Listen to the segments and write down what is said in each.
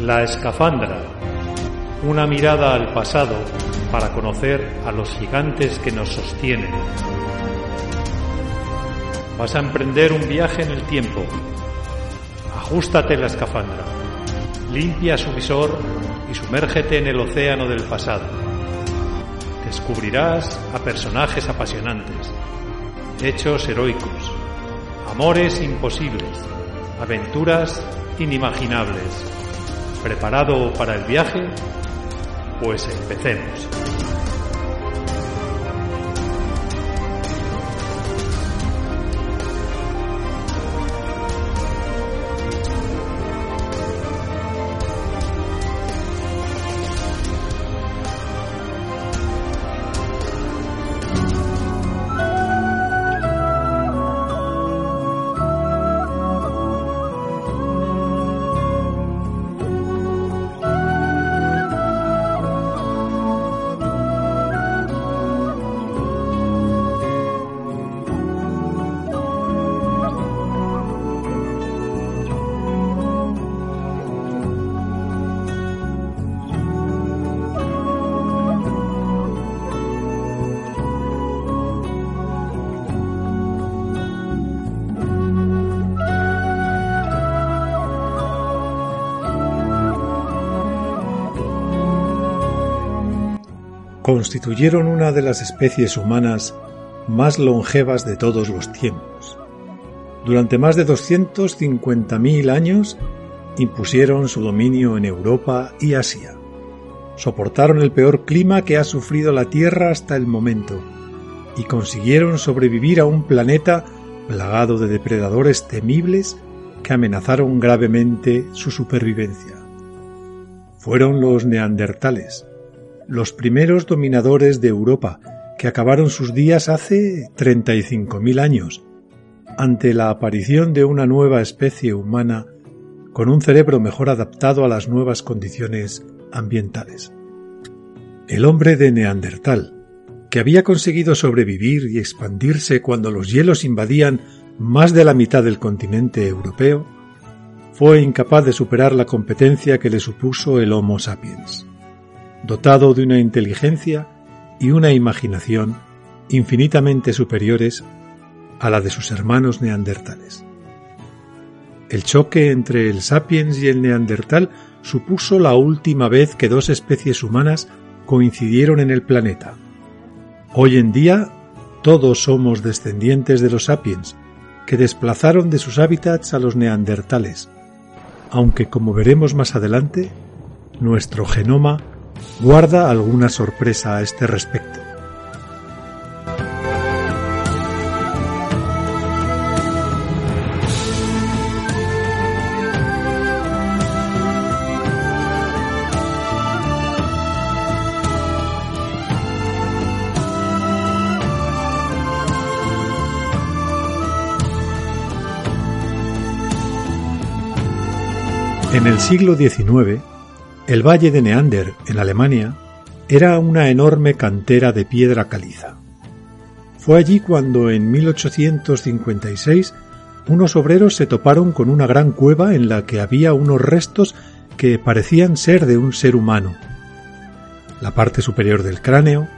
La escafandra. Una mirada al pasado para conocer a los gigantes que nos sostienen. Vas a emprender un viaje en el tiempo. Ajustate la escafandra. Limpia su visor y sumérgete en el océano del pasado. Descubrirás a personajes apasionantes, hechos heroicos, amores imposibles, aventuras inimaginables. ¿Preparado para el viaje? Pues empecemos. Constituyeron una de las especies humanas más longevas de todos los tiempos. Durante más de 250.000 años impusieron su dominio en Europa y Asia. Soportaron el peor clima que ha sufrido la Tierra hasta el momento y consiguieron sobrevivir a un planeta plagado de depredadores temibles que amenazaron gravemente su supervivencia. Fueron los neandertales, los primeros dominadores de Europa, que acabaron sus días hace 35.000 años, ante la aparición de una nueva especie humana con un cerebro mejor adaptado a las nuevas condiciones ambientales. El hombre de Neandertal, que había conseguido sobrevivir y expandirse cuando los hielos invadían más de la mitad del continente europeo, fue incapaz de superar la competencia que le supuso el Homo sapiens dotado de una inteligencia y una imaginación infinitamente superiores a la de sus hermanos neandertales. El choque entre el sapiens y el neandertal supuso la última vez que dos especies humanas coincidieron en el planeta. Hoy en día todos somos descendientes de los sapiens, que desplazaron de sus hábitats a los neandertales, aunque como veremos más adelante, nuestro genoma guarda alguna sorpresa a este respecto. En el siglo XIX, el valle de Neander, en Alemania, era una enorme cantera de piedra caliza. Fue allí cuando en 1856 unos obreros se toparon con una gran cueva en la que había unos restos que parecían ser de un ser humano. La parte superior del cráneo,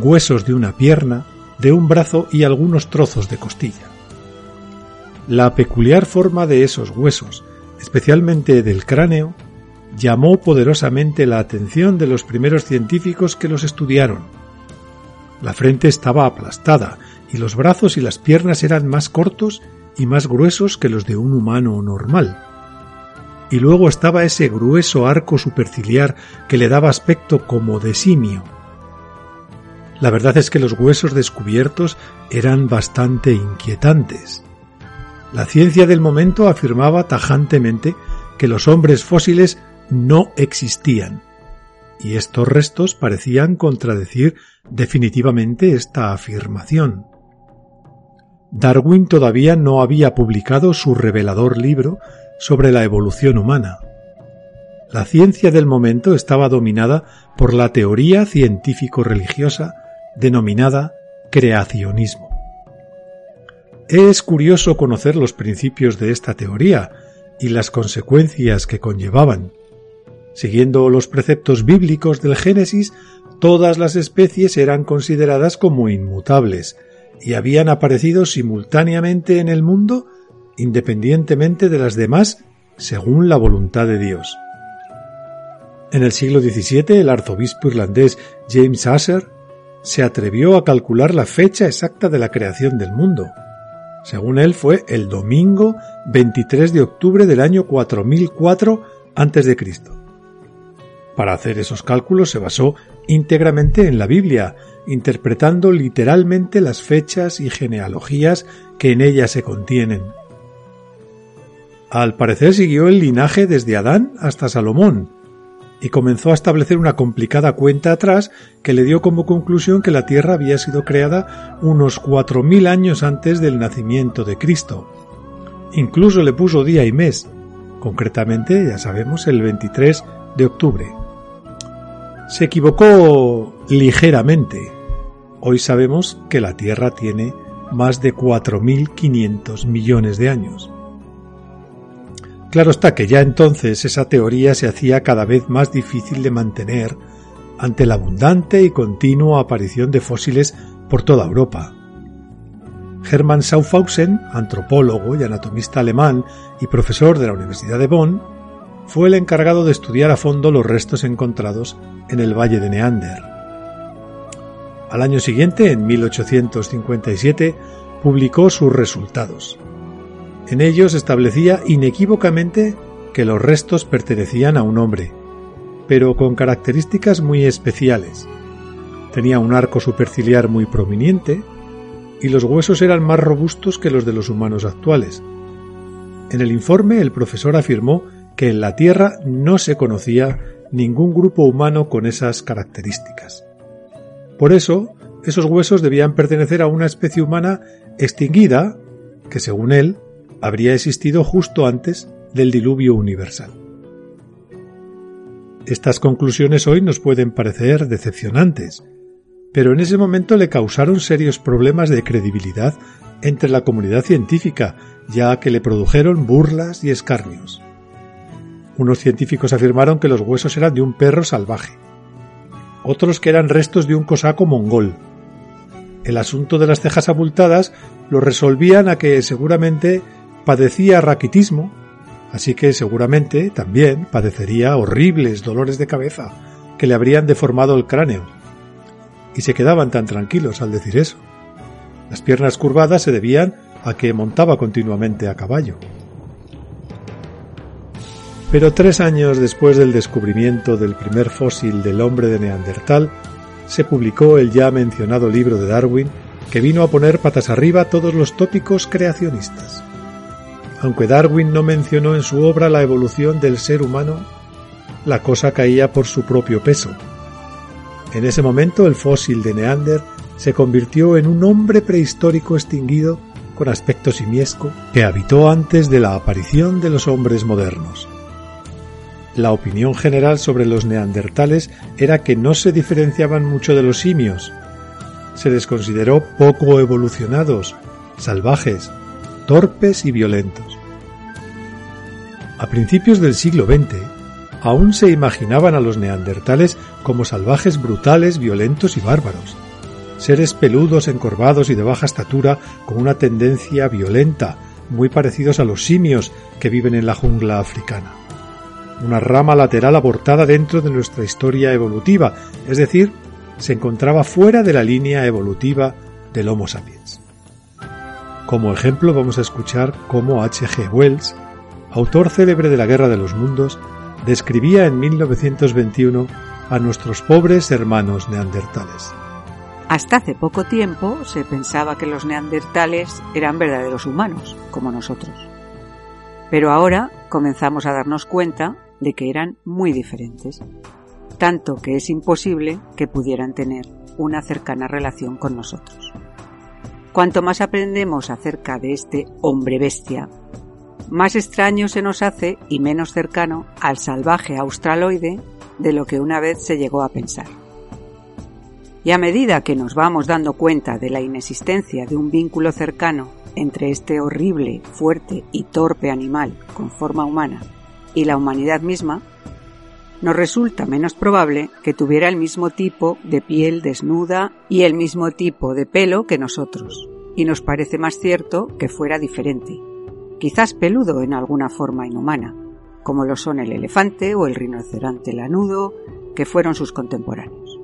huesos de una pierna, de un brazo y algunos trozos de costilla. La peculiar forma de esos huesos, especialmente del cráneo, llamó poderosamente la atención de los primeros científicos que los estudiaron. La frente estaba aplastada y los brazos y las piernas eran más cortos y más gruesos que los de un humano normal. Y luego estaba ese grueso arco superciliar que le daba aspecto como de simio. La verdad es que los huesos descubiertos eran bastante inquietantes. La ciencia del momento afirmaba tajantemente que los hombres fósiles no existían, y estos restos parecían contradecir definitivamente esta afirmación. Darwin todavía no había publicado su revelador libro sobre la evolución humana. La ciencia del momento estaba dominada por la teoría científico-religiosa denominada creacionismo. Es curioso conocer los principios de esta teoría y las consecuencias que conllevaban, Siguiendo los preceptos bíblicos del Génesis, todas las especies eran consideradas como inmutables y habían aparecido simultáneamente en el mundo independientemente de las demás según la voluntad de Dios. En el siglo XVII el arzobispo irlandés James Asser se atrevió a calcular la fecha exacta de la creación del mundo. Según él fue el domingo 23 de octubre del año 4004 a.C. Para hacer esos cálculos se basó íntegramente en la Biblia, interpretando literalmente las fechas y genealogías que en ella se contienen. Al parecer siguió el linaje desde Adán hasta Salomón, y comenzó a establecer una complicada cuenta atrás que le dio como conclusión que la Tierra había sido creada unos cuatro mil años antes del nacimiento de Cristo. Incluso le puso día y mes, concretamente, ya sabemos, el 23 de octubre. Se equivocó ligeramente. Hoy sabemos que la Tierra tiene más de 4.500 millones de años. Claro está que ya entonces esa teoría se hacía cada vez más difícil de mantener ante la abundante y continua aparición de fósiles por toda Europa. Hermann Schaufhausen, antropólogo y anatomista alemán y profesor de la Universidad de Bonn, fue el encargado de estudiar a fondo los restos encontrados en el valle de Neander. Al año siguiente, en 1857, publicó sus resultados. En ellos establecía inequívocamente que los restos pertenecían a un hombre, pero con características muy especiales. Tenía un arco superciliar muy prominente y los huesos eran más robustos que los de los humanos actuales. En el informe el profesor afirmó que en la Tierra no se conocía ningún grupo humano con esas características. Por eso, esos huesos debían pertenecer a una especie humana extinguida que, según él, habría existido justo antes del diluvio universal. Estas conclusiones hoy nos pueden parecer decepcionantes, pero en ese momento le causaron serios problemas de credibilidad entre la comunidad científica, ya que le produjeron burlas y escarnios. Unos científicos afirmaron que los huesos eran de un perro salvaje, otros que eran restos de un cosaco mongol. El asunto de las cejas abultadas lo resolvían a que seguramente padecía raquitismo, así que seguramente también padecería horribles dolores de cabeza que le habrían deformado el cráneo. Y se quedaban tan tranquilos al decir eso. Las piernas curvadas se debían a que montaba continuamente a caballo. Pero tres años después del descubrimiento del primer fósil del hombre de Neandertal, se publicó el ya mencionado libro de Darwin que vino a poner patas arriba todos los tópicos creacionistas. Aunque Darwin no mencionó en su obra la evolución del ser humano, la cosa caía por su propio peso. En ese momento el fósil de Neander se convirtió en un hombre prehistórico extinguido con aspecto simiesco que habitó antes de la aparición de los hombres modernos. La opinión general sobre los neandertales era que no se diferenciaban mucho de los simios. Se les consideró poco evolucionados, salvajes, torpes y violentos. A principios del siglo XX, aún se imaginaban a los neandertales como salvajes brutales, violentos y bárbaros, seres peludos, encorvados y de baja estatura con una tendencia violenta, muy parecidos a los simios que viven en la jungla africana. Una rama lateral abortada dentro de nuestra historia evolutiva, es decir, se encontraba fuera de la línea evolutiva del Homo sapiens. Como ejemplo vamos a escuchar cómo H. G. Wells, autor célebre de la Guerra de los Mundos, describía en 1921 a nuestros pobres hermanos neandertales. Hasta hace poco tiempo se pensaba que los neandertales eran verdaderos humanos, como nosotros. Pero ahora comenzamos a darnos cuenta de que eran muy diferentes, tanto que es imposible que pudieran tener una cercana relación con nosotros. Cuanto más aprendemos acerca de este hombre bestia, más extraño se nos hace y menos cercano al salvaje australoide de lo que una vez se llegó a pensar. Y a medida que nos vamos dando cuenta de la inexistencia de un vínculo cercano entre este horrible, fuerte y torpe animal con forma humana y la humanidad misma, nos resulta menos probable que tuviera el mismo tipo de piel desnuda y el mismo tipo de pelo que nosotros, y nos parece más cierto que fuera diferente, quizás peludo en alguna forma inhumana, como lo son el elefante o el rinoceronte lanudo, que fueron sus contemporáneos.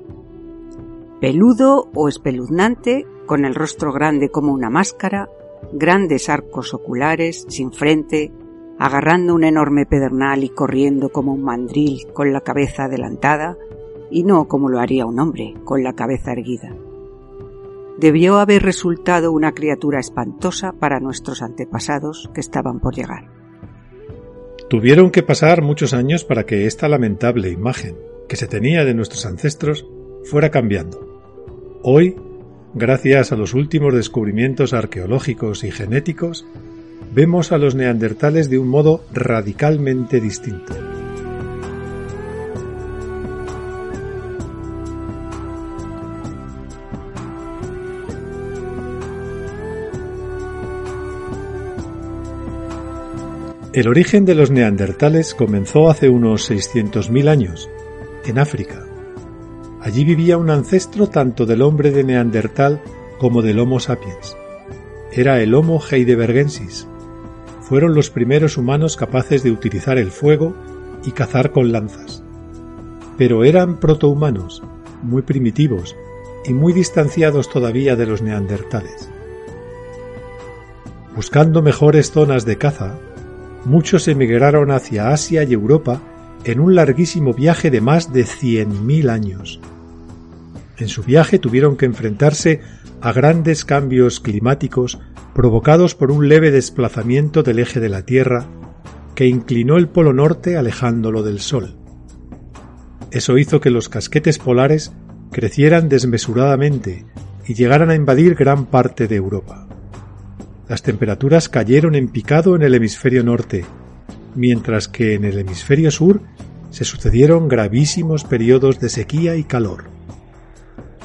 Peludo o espeluznante, con el rostro grande como una máscara, grandes arcos oculares, sin frente, agarrando un enorme pedernal y corriendo como un mandril con la cabeza adelantada, y no como lo haría un hombre, con la cabeza erguida. Debió haber resultado una criatura espantosa para nuestros antepasados que estaban por llegar. Tuvieron que pasar muchos años para que esta lamentable imagen que se tenía de nuestros ancestros fuera cambiando. Hoy, gracias a los últimos descubrimientos arqueológicos y genéticos, vemos a los neandertales de un modo radicalmente distinto. El origen de los neandertales comenzó hace unos 600.000 años, en África. Allí vivía un ancestro tanto del hombre de Neandertal como del Homo sapiens. Era el Homo heidelbergensis, fueron los primeros humanos capaces de utilizar el fuego y cazar con lanzas. Pero eran protohumanos, muy primitivos y muy distanciados todavía de los neandertales. Buscando mejores zonas de caza, muchos emigraron hacia Asia y Europa en un larguísimo viaje de más de 100.000 años. En su viaje tuvieron que enfrentarse a grandes cambios climáticos provocados por un leve desplazamiento del eje de la Tierra que inclinó el polo norte alejándolo del Sol. Eso hizo que los casquetes polares crecieran desmesuradamente y llegaran a invadir gran parte de Europa. Las temperaturas cayeron en picado en el hemisferio norte, mientras que en el hemisferio sur se sucedieron gravísimos periodos de sequía y calor.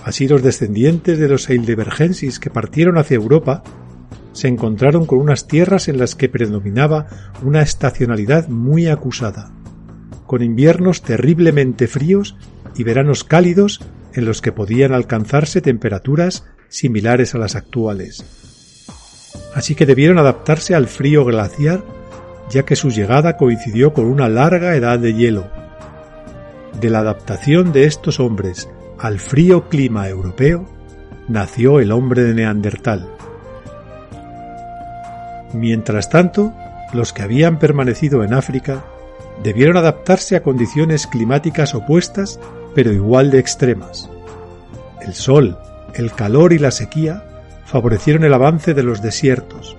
Así los descendientes de los Heidelbergensis que partieron hacia Europa se encontraron con unas tierras en las que predominaba una estacionalidad muy acusada, con inviernos terriblemente fríos y veranos cálidos en los que podían alcanzarse temperaturas similares a las actuales. Así que debieron adaptarse al frío glaciar, ya que su llegada coincidió con una larga edad de hielo. De la adaptación de estos hombres al frío clima europeo, nació el hombre de Neandertal. Mientras tanto, los que habían permanecido en África debieron adaptarse a condiciones climáticas opuestas pero igual de extremas. El sol, el calor y la sequía favorecieron el avance de los desiertos.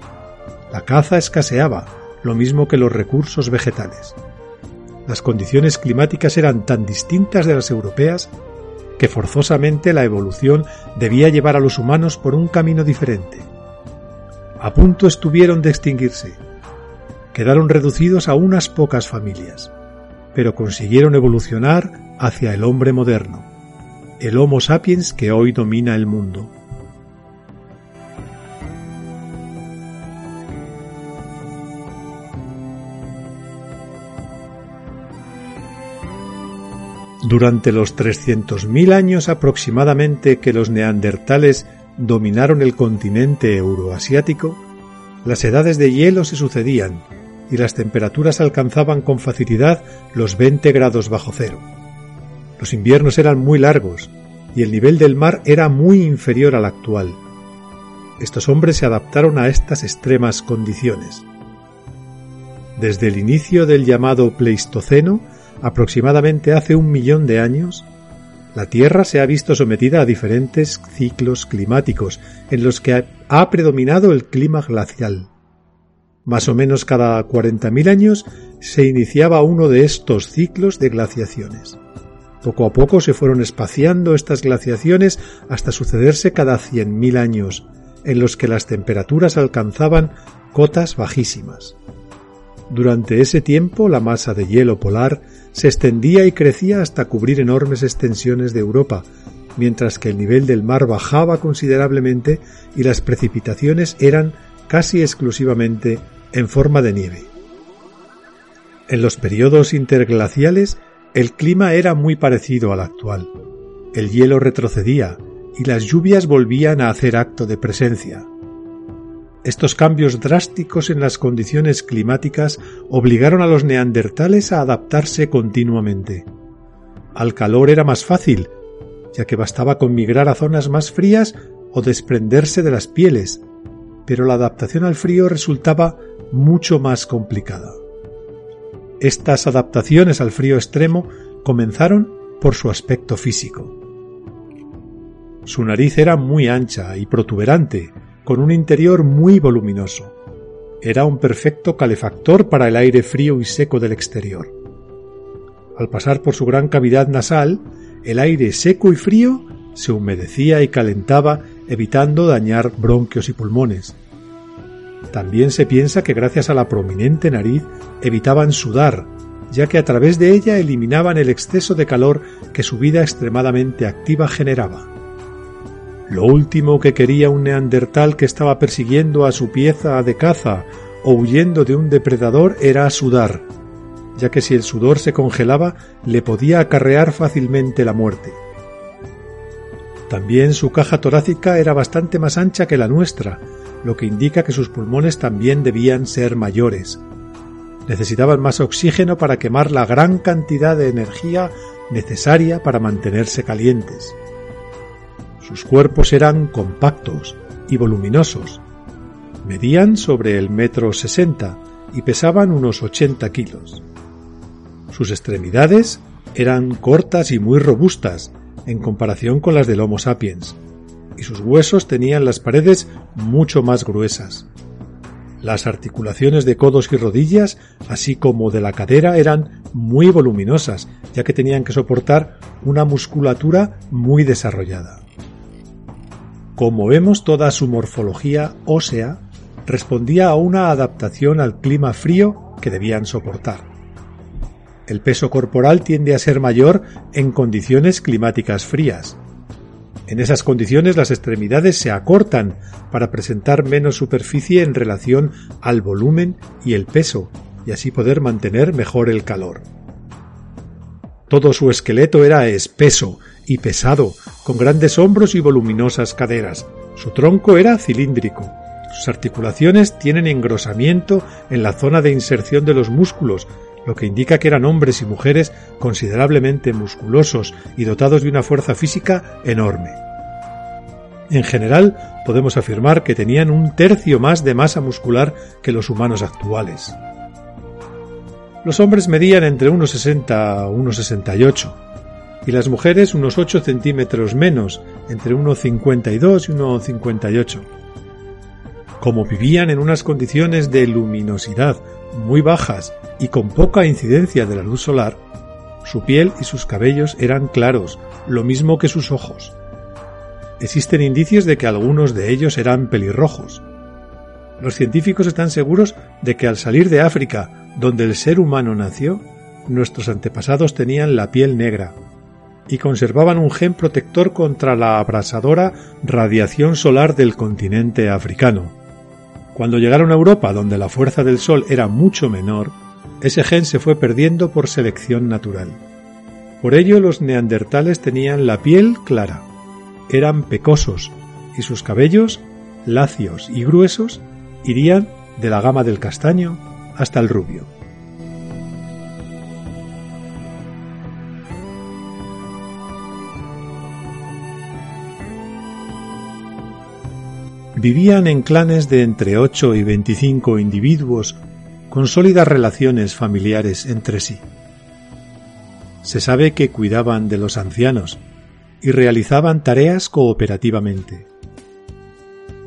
La caza escaseaba, lo mismo que los recursos vegetales. Las condiciones climáticas eran tan distintas de las europeas que forzosamente la evolución debía llevar a los humanos por un camino diferente a punto estuvieron de extinguirse. Quedaron reducidos a unas pocas familias, pero consiguieron evolucionar hacia el hombre moderno, el Homo sapiens que hoy domina el mundo. Durante los 300.000 años aproximadamente que los neandertales dominaron el continente euroasiático, las edades de hielo se sucedían y las temperaturas alcanzaban con facilidad los 20 grados bajo cero. Los inviernos eran muy largos y el nivel del mar era muy inferior al actual. Estos hombres se adaptaron a estas extremas condiciones. Desde el inicio del llamado Pleistoceno, aproximadamente hace un millón de años, la Tierra se ha visto sometida a diferentes ciclos climáticos en los que ha predominado el clima glacial. Más o menos cada 40.000 años se iniciaba uno de estos ciclos de glaciaciones. Poco a poco se fueron espaciando estas glaciaciones hasta sucederse cada 100.000 años, en los que las temperaturas alcanzaban cotas bajísimas. Durante ese tiempo la masa de hielo polar se extendía y crecía hasta cubrir enormes extensiones de Europa, mientras que el nivel del mar bajaba considerablemente y las precipitaciones eran casi exclusivamente en forma de nieve. En los periodos interglaciales, El clima era muy parecido al actual. El hielo retrocedía y las lluvias volvían a hacer acto de presencia. Estos cambios drásticos en las condiciones climáticas obligaron a los neandertales a adaptarse continuamente. Al calor era más fácil, ya que bastaba con migrar a zonas más frías o desprenderse de las pieles, pero la adaptación al frío resultaba mucho más complicada. Estas adaptaciones al frío extremo comenzaron por su aspecto físico. Su nariz era muy ancha y protuberante, con un interior muy voluminoso. Era un perfecto calefactor para el aire frío y seco del exterior. Al pasar por su gran cavidad nasal, el aire seco y frío se humedecía y calentaba evitando dañar bronquios y pulmones. También se piensa que gracias a la prominente nariz evitaban sudar, ya que a través de ella eliminaban el exceso de calor que su vida extremadamente activa generaba. Lo último que quería un neandertal que estaba persiguiendo a su pieza de caza o huyendo de un depredador era sudar, ya que si el sudor se congelaba le podía acarrear fácilmente la muerte. También su caja torácica era bastante más ancha que la nuestra, lo que indica que sus pulmones también debían ser mayores. Necesitaban más oxígeno para quemar la gran cantidad de energía necesaria para mantenerse calientes. Sus cuerpos eran compactos y voluminosos. Medían sobre el metro sesenta y pesaban unos 80 kilos. Sus extremidades eran cortas y muy robustas en comparación con las del Homo sapiens, y sus huesos tenían las paredes mucho más gruesas. Las articulaciones de codos y rodillas, así como de la cadera, eran muy voluminosas, ya que tenían que soportar una musculatura muy desarrollada. Como vemos, toda su morfología ósea respondía a una adaptación al clima frío que debían soportar. El peso corporal tiende a ser mayor en condiciones climáticas frías. En esas condiciones las extremidades se acortan para presentar menos superficie en relación al volumen y el peso, y así poder mantener mejor el calor. Todo su esqueleto era espeso y pesado, con grandes hombros y voluminosas caderas. Su tronco era cilíndrico. Sus articulaciones tienen engrosamiento en la zona de inserción de los músculos, lo que indica que eran hombres y mujeres considerablemente musculosos y dotados de una fuerza física enorme. En general, podemos afirmar que tenían un tercio más de masa muscular que los humanos actuales. Los hombres medían entre 1,60 a 1,68 y las mujeres unos 8 centímetros menos, entre 1,52 y 1,58. Como vivían en unas condiciones de luminosidad muy bajas y con poca incidencia de la luz solar, su piel y sus cabellos eran claros, lo mismo que sus ojos. Existen indicios de que algunos de ellos eran pelirrojos. Los científicos están seguros de que al salir de África donde el ser humano nació, nuestros antepasados tenían la piel negra y conservaban un gen protector contra la abrasadora radiación solar del continente africano. Cuando llegaron a Europa, donde la fuerza del sol era mucho menor, ese gen se fue perdiendo por selección natural. Por ello los neandertales tenían la piel clara, eran pecosos y sus cabellos, lacios y gruesos, irían de la gama del castaño hasta el rubio. Vivían en clanes de entre 8 y 25 individuos con sólidas relaciones familiares entre sí. Se sabe que cuidaban de los ancianos y realizaban tareas cooperativamente.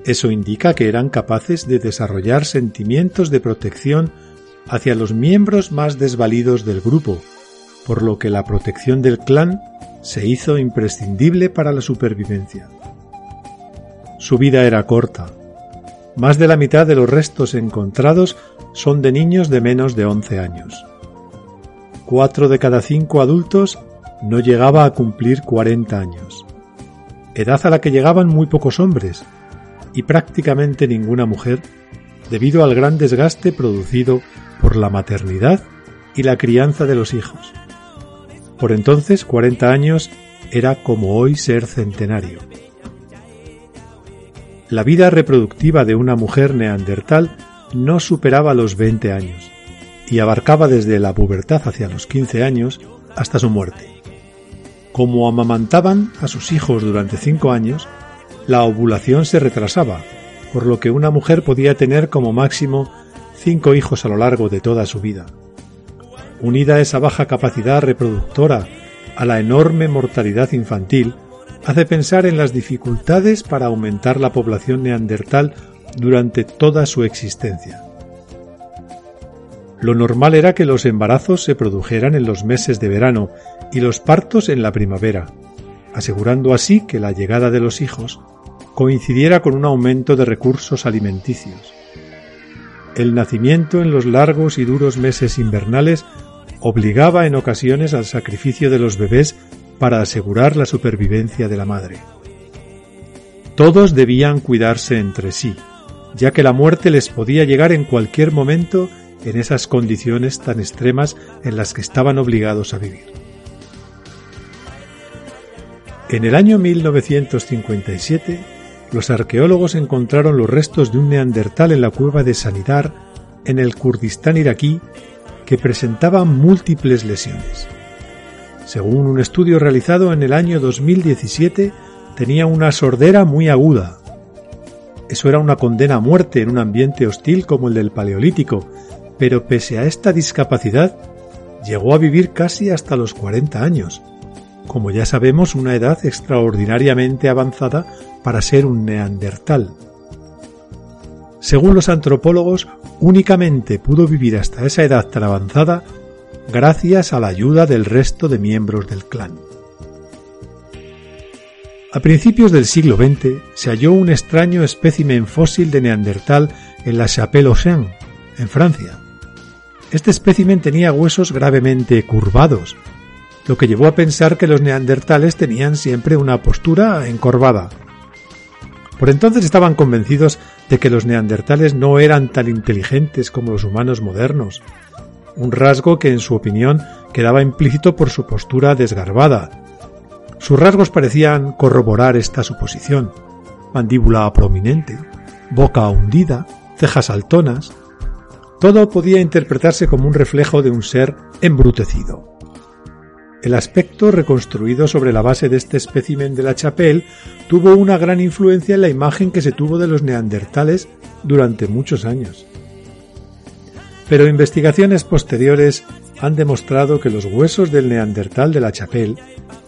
Eso indica que eran capaces de desarrollar sentimientos de protección hacia los miembros más desvalidos del grupo, por lo que la protección del clan se hizo imprescindible para la supervivencia. Su vida era corta. Más de la mitad de los restos encontrados son de niños de menos de 11 años. Cuatro de cada cinco adultos no llegaba a cumplir 40 años, edad a la que llegaban muy pocos hombres, y prácticamente ninguna mujer debido al gran desgaste producido por la maternidad y la crianza de los hijos. Por entonces, 40 años era como hoy ser centenario. La vida reproductiva de una mujer neandertal no superaba los 20 años y abarcaba desde la pubertad hacia los 15 años hasta su muerte. Como amamantaban a sus hijos durante cinco años, la ovulación se retrasaba, por lo que una mujer podía tener como máximo cinco hijos a lo largo de toda su vida. Unida esa baja capacidad reproductora a la enorme mortalidad infantil, hace pensar en las dificultades para aumentar la población neandertal durante toda su existencia. Lo normal era que los embarazos se produjeran en los meses de verano y los partos en la primavera, asegurando así que la llegada de los hijos coincidiera con un aumento de recursos alimenticios. El nacimiento en los largos y duros meses invernales obligaba en ocasiones al sacrificio de los bebés para asegurar la supervivencia de la madre. Todos debían cuidarse entre sí, ya que la muerte les podía llegar en cualquier momento en esas condiciones tan extremas en las que estaban obligados a vivir. En el año 1957, los arqueólogos encontraron los restos de un neandertal en la cueva de Sanidar, en el Kurdistán iraquí, que presentaba múltiples lesiones. Según un estudio realizado en el año 2017, tenía una sordera muy aguda. Eso era una condena a muerte en un ambiente hostil como el del Paleolítico, pero pese a esta discapacidad, llegó a vivir casi hasta los 40 años, como ya sabemos una edad extraordinariamente avanzada para ser un neandertal. Según los antropólogos, únicamente pudo vivir hasta esa edad tan avanzada gracias a la ayuda del resto de miembros del clan. A principios del siglo XX se halló un extraño espécimen fósil de neandertal en la Chapelle aux Champs, en Francia. Este espécimen tenía huesos gravemente curvados, lo que llevó a pensar que los neandertales tenían siempre una postura encorvada. Por entonces estaban convencidos de que los neandertales no eran tan inteligentes como los humanos modernos, un rasgo que en su opinión quedaba implícito por su postura desgarbada. Sus rasgos parecían corroborar esta suposición. Mandíbula prominente, boca hundida, cejas altonas, todo podía interpretarse como un reflejo de un ser embrutecido. El aspecto reconstruido sobre la base de este espécimen de la Chapelle tuvo una gran influencia en la imagen que se tuvo de los neandertales durante muchos años. Pero investigaciones posteriores han demostrado que los huesos del neandertal de la Chapelle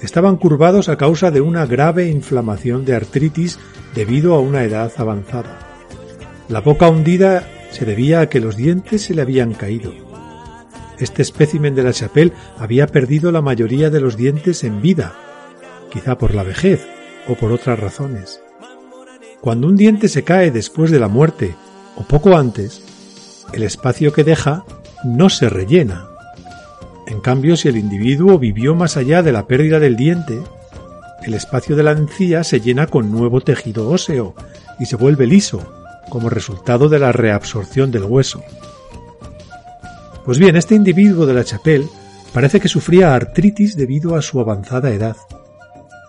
estaban curvados a causa de una grave inflamación de artritis debido a una edad avanzada. La boca hundida se debía a que los dientes se le habían caído. Este espécimen de la Chapelle había perdido la mayoría de los dientes en vida, quizá por la vejez o por otras razones. Cuando un diente se cae después de la muerte o poco antes, el espacio que deja no se rellena. En cambio, si el individuo vivió más allá de la pérdida del diente, el espacio de la encía se llena con nuevo tejido óseo y se vuelve liso, como resultado de la reabsorción del hueso. Pues bien, este individuo de la Chapelle parece que sufría artritis debido a su avanzada edad,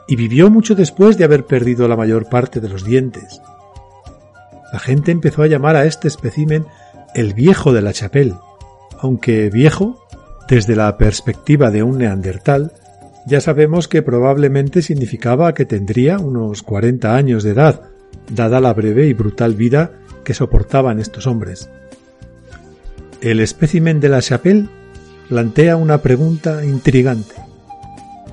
y vivió mucho después de haber perdido la mayor parte de los dientes. La gente empezó a llamar a este espécimen el viejo de la Chapelle, aunque viejo, desde la perspectiva de un neandertal, ya sabemos que probablemente significaba que tendría unos 40 años de edad, dada la breve y brutal vida que soportaban estos hombres. El espécimen de la Chapelle plantea una pregunta intrigante.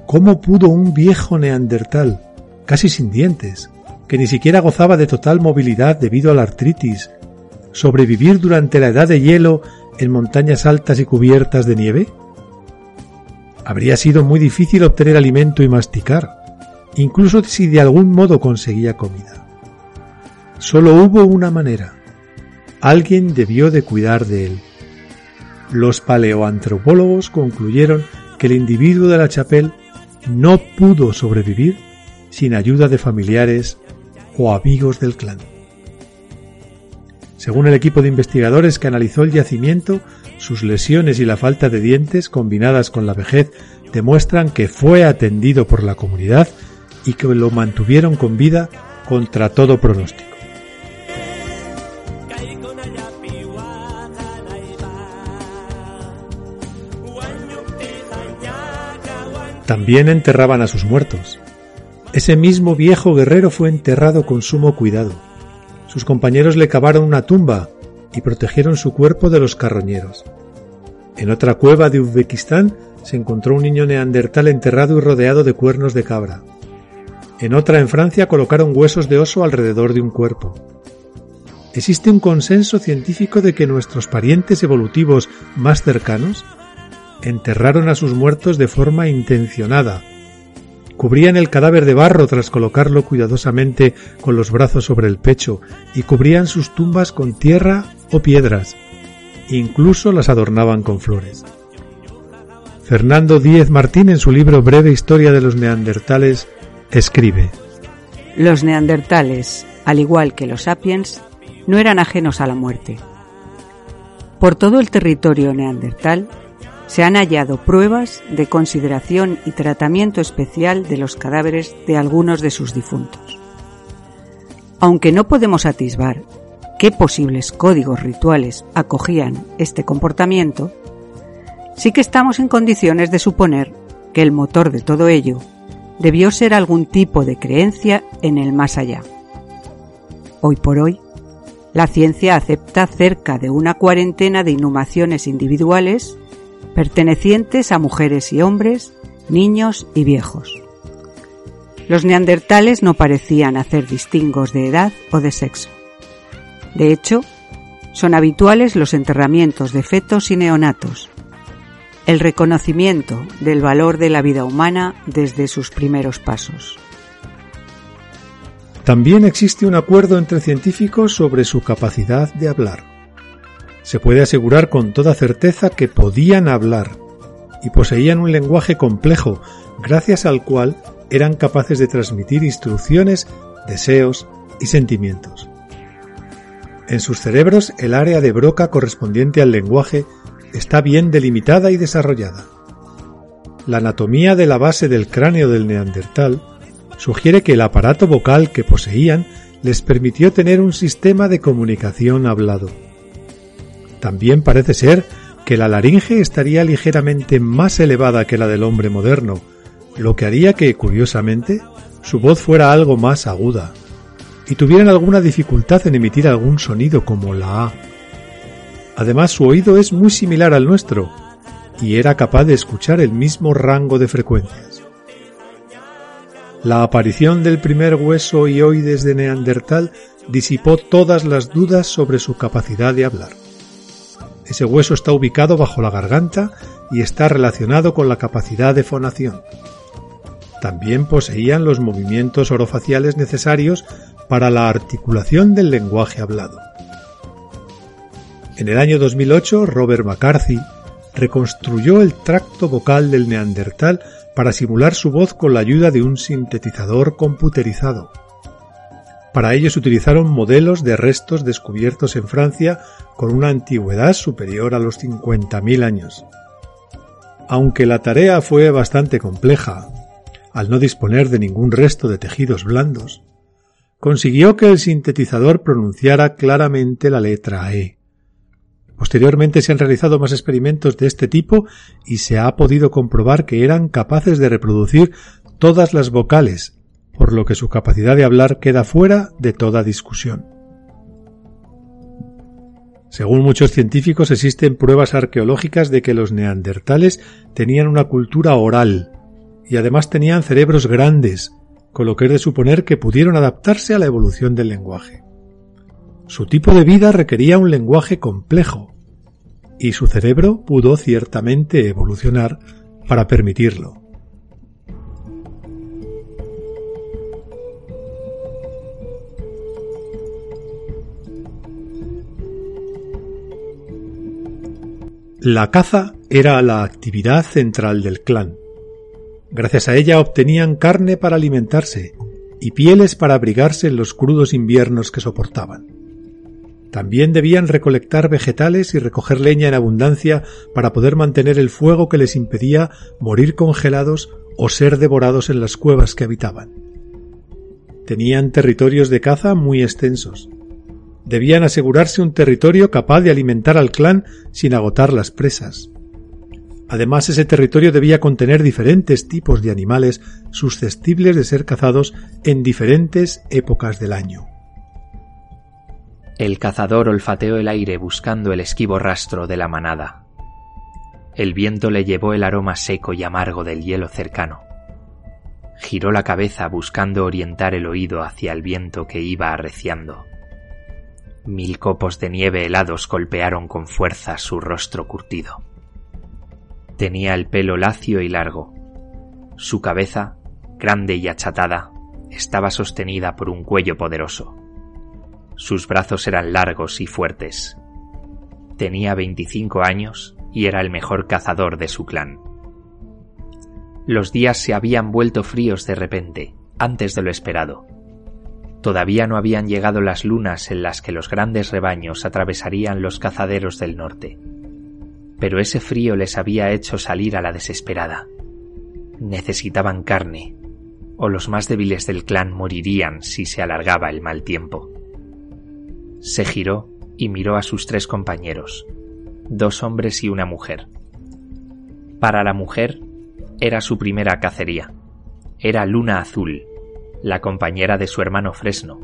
¿Cómo pudo un viejo neandertal, casi sin dientes, que ni siquiera gozaba de total movilidad debido a la artritis, sobrevivir durante la edad de hielo en montañas altas y cubiertas de nieve? Habría sido muy difícil obtener alimento y masticar, incluso si de algún modo conseguía comida. Solo hubo una manera. Alguien debió de cuidar de él. Los paleoantropólogos concluyeron que el individuo de la Chapelle no pudo sobrevivir sin ayuda de familiares o amigos del clan. Según el equipo de investigadores que analizó el yacimiento, sus lesiones y la falta de dientes combinadas con la vejez demuestran que fue atendido por la comunidad y que lo mantuvieron con vida contra todo pronóstico. También enterraban a sus muertos. Ese mismo viejo guerrero fue enterrado con sumo cuidado. Sus compañeros le cavaron una tumba y protegieron su cuerpo de los carroñeros. En otra cueva de Uzbekistán se encontró un niño neandertal enterrado y rodeado de cuernos de cabra. En otra en Francia colocaron huesos de oso alrededor de un cuerpo. Existe un consenso científico de que nuestros parientes evolutivos más cercanos enterraron a sus muertos de forma intencionada. Cubrían el cadáver de barro tras colocarlo cuidadosamente con los brazos sobre el pecho y cubrían sus tumbas con tierra o piedras. Incluso las adornaban con flores. Fernando Díez Martín en su libro Breve Historia de los Neandertales escribe Los neandertales, al igual que los sapiens, no eran ajenos a la muerte. Por todo el territorio neandertal se han hallado pruebas de consideración y tratamiento especial de los cadáveres de algunos de sus difuntos. Aunque no podemos atisbar qué posibles códigos rituales acogían este comportamiento, sí que estamos en condiciones de suponer que el motor de todo ello debió ser algún tipo de creencia en el más allá. Hoy por hoy, la ciencia acepta cerca de una cuarentena de inhumaciones individuales pertenecientes a mujeres y hombres, niños y viejos. Los neandertales no parecían hacer distingos de edad o de sexo. De hecho, son habituales los enterramientos de fetos y neonatos, el reconocimiento del valor de la vida humana desde sus primeros pasos. También existe un acuerdo entre científicos sobre su capacidad de hablar se puede asegurar con toda certeza que podían hablar y poseían un lenguaje complejo, gracias al cual eran capaces de transmitir instrucciones, deseos y sentimientos. En sus cerebros el área de Broca correspondiente al lenguaje está bien delimitada y desarrollada. La anatomía de la base del cráneo del neandertal sugiere que el aparato vocal que poseían les permitió tener un sistema de comunicación hablado. También parece ser que la laringe estaría ligeramente más elevada que la del hombre moderno, lo que haría que, curiosamente, su voz fuera algo más aguda, y tuvieran alguna dificultad en emitir algún sonido como la A. Además, su oído es muy similar al nuestro, y era capaz de escuchar el mismo rango de frecuencias. La aparición del primer hueso y oídes de Neandertal disipó todas las dudas sobre su capacidad de hablar. Ese hueso está ubicado bajo la garganta y está relacionado con la capacidad de fonación. También poseían los movimientos orofaciales necesarios para la articulación del lenguaje hablado. En el año 2008, Robert McCarthy reconstruyó el tracto vocal del neandertal para simular su voz con la ayuda de un sintetizador computerizado. Para ello se utilizaron modelos de restos descubiertos en Francia con una antigüedad superior a los 50.000 años. Aunque la tarea fue bastante compleja, al no disponer de ningún resto de tejidos blandos, consiguió que el sintetizador pronunciara claramente la letra E. Posteriormente se han realizado más experimentos de este tipo y se ha podido comprobar que eran capaces de reproducir todas las vocales por lo que su capacidad de hablar queda fuera de toda discusión. Según muchos científicos existen pruebas arqueológicas de que los neandertales tenían una cultura oral y además tenían cerebros grandes, con lo que es de suponer que pudieron adaptarse a la evolución del lenguaje. Su tipo de vida requería un lenguaje complejo, y su cerebro pudo ciertamente evolucionar para permitirlo. La caza era la actividad central del clan. Gracias a ella obtenían carne para alimentarse y pieles para abrigarse en los crudos inviernos que soportaban. También debían recolectar vegetales y recoger leña en abundancia para poder mantener el fuego que les impedía morir congelados o ser devorados en las cuevas que habitaban. Tenían territorios de caza muy extensos. Debían asegurarse un territorio capaz de alimentar al clan sin agotar las presas. Además, ese territorio debía contener diferentes tipos de animales susceptibles de ser cazados en diferentes épocas del año. El cazador olfateó el aire buscando el esquivo rastro de la manada. El viento le llevó el aroma seco y amargo del hielo cercano. Giró la cabeza buscando orientar el oído hacia el viento que iba arreciando. Mil copos de nieve helados golpearon con fuerza su rostro curtido. Tenía el pelo lacio y largo. Su cabeza, grande y achatada, estaba sostenida por un cuello poderoso. Sus brazos eran largos y fuertes. Tenía 25 años y era el mejor cazador de su clan. Los días se habían vuelto fríos de repente, antes de lo esperado. Todavía no habían llegado las lunas en las que los grandes rebaños atravesarían los cazaderos del norte pero ese frío les había hecho salir a la desesperada. Necesitaban carne, o los más débiles del clan morirían si se alargaba el mal tiempo. Se giró y miró a sus tres compañeros, dos hombres y una mujer. Para la mujer era su primera cacería. Era Luna Azul, la compañera de su hermano Fresno.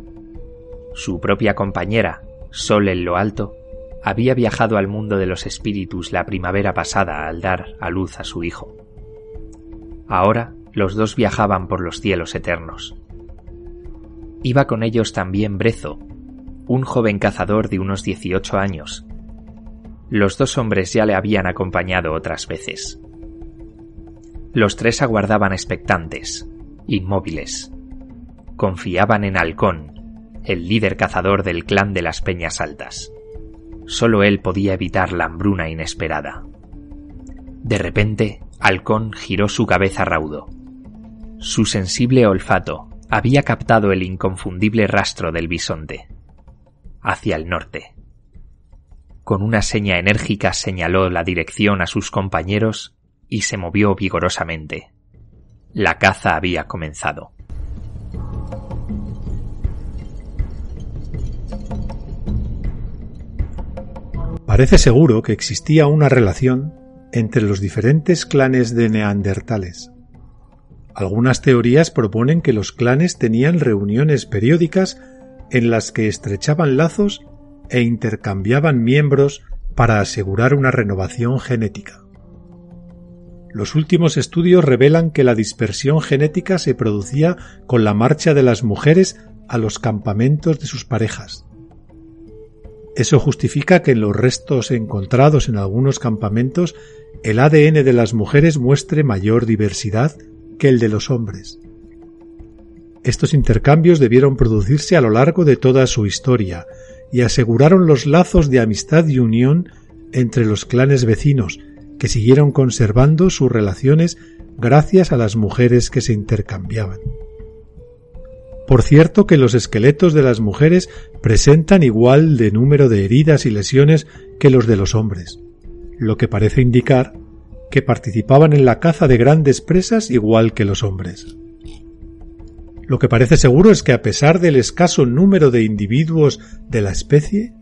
Su propia compañera, Sol en lo alto, había viajado al mundo de los espíritus la primavera pasada al dar a luz a su hijo. Ahora los dos viajaban por los cielos eternos. Iba con ellos también Brezo, un joven cazador de unos 18 años. Los dos hombres ya le habían acompañado otras veces. Los tres aguardaban expectantes, inmóviles. Confiaban en Halcón, el líder cazador del clan de las Peñas Altas. Solo él podía evitar la hambruna inesperada. De repente, Halcón giró su cabeza raudo. Su sensible olfato había captado el inconfundible rastro del bisonte. Hacia el norte. Con una seña enérgica señaló la dirección a sus compañeros y se movió vigorosamente. La caza había comenzado. Parece seguro que existía una relación entre los diferentes clanes de neandertales. Algunas teorías proponen que los clanes tenían reuniones periódicas en las que estrechaban lazos e intercambiaban miembros para asegurar una renovación genética. Los últimos estudios revelan que la dispersión genética se producía con la marcha de las mujeres a los campamentos de sus parejas. Eso justifica que en los restos encontrados en algunos campamentos el ADN de las mujeres muestre mayor diversidad que el de los hombres. Estos intercambios debieron producirse a lo largo de toda su historia y aseguraron los lazos de amistad y unión entre los clanes vecinos, que siguieron conservando sus relaciones gracias a las mujeres que se intercambiaban. Por cierto que los esqueletos de las mujeres presentan igual de número de heridas y lesiones que los de los hombres, lo que parece indicar que participaban en la caza de grandes presas igual que los hombres. Lo que parece seguro es que a pesar del escaso número de individuos de la especie,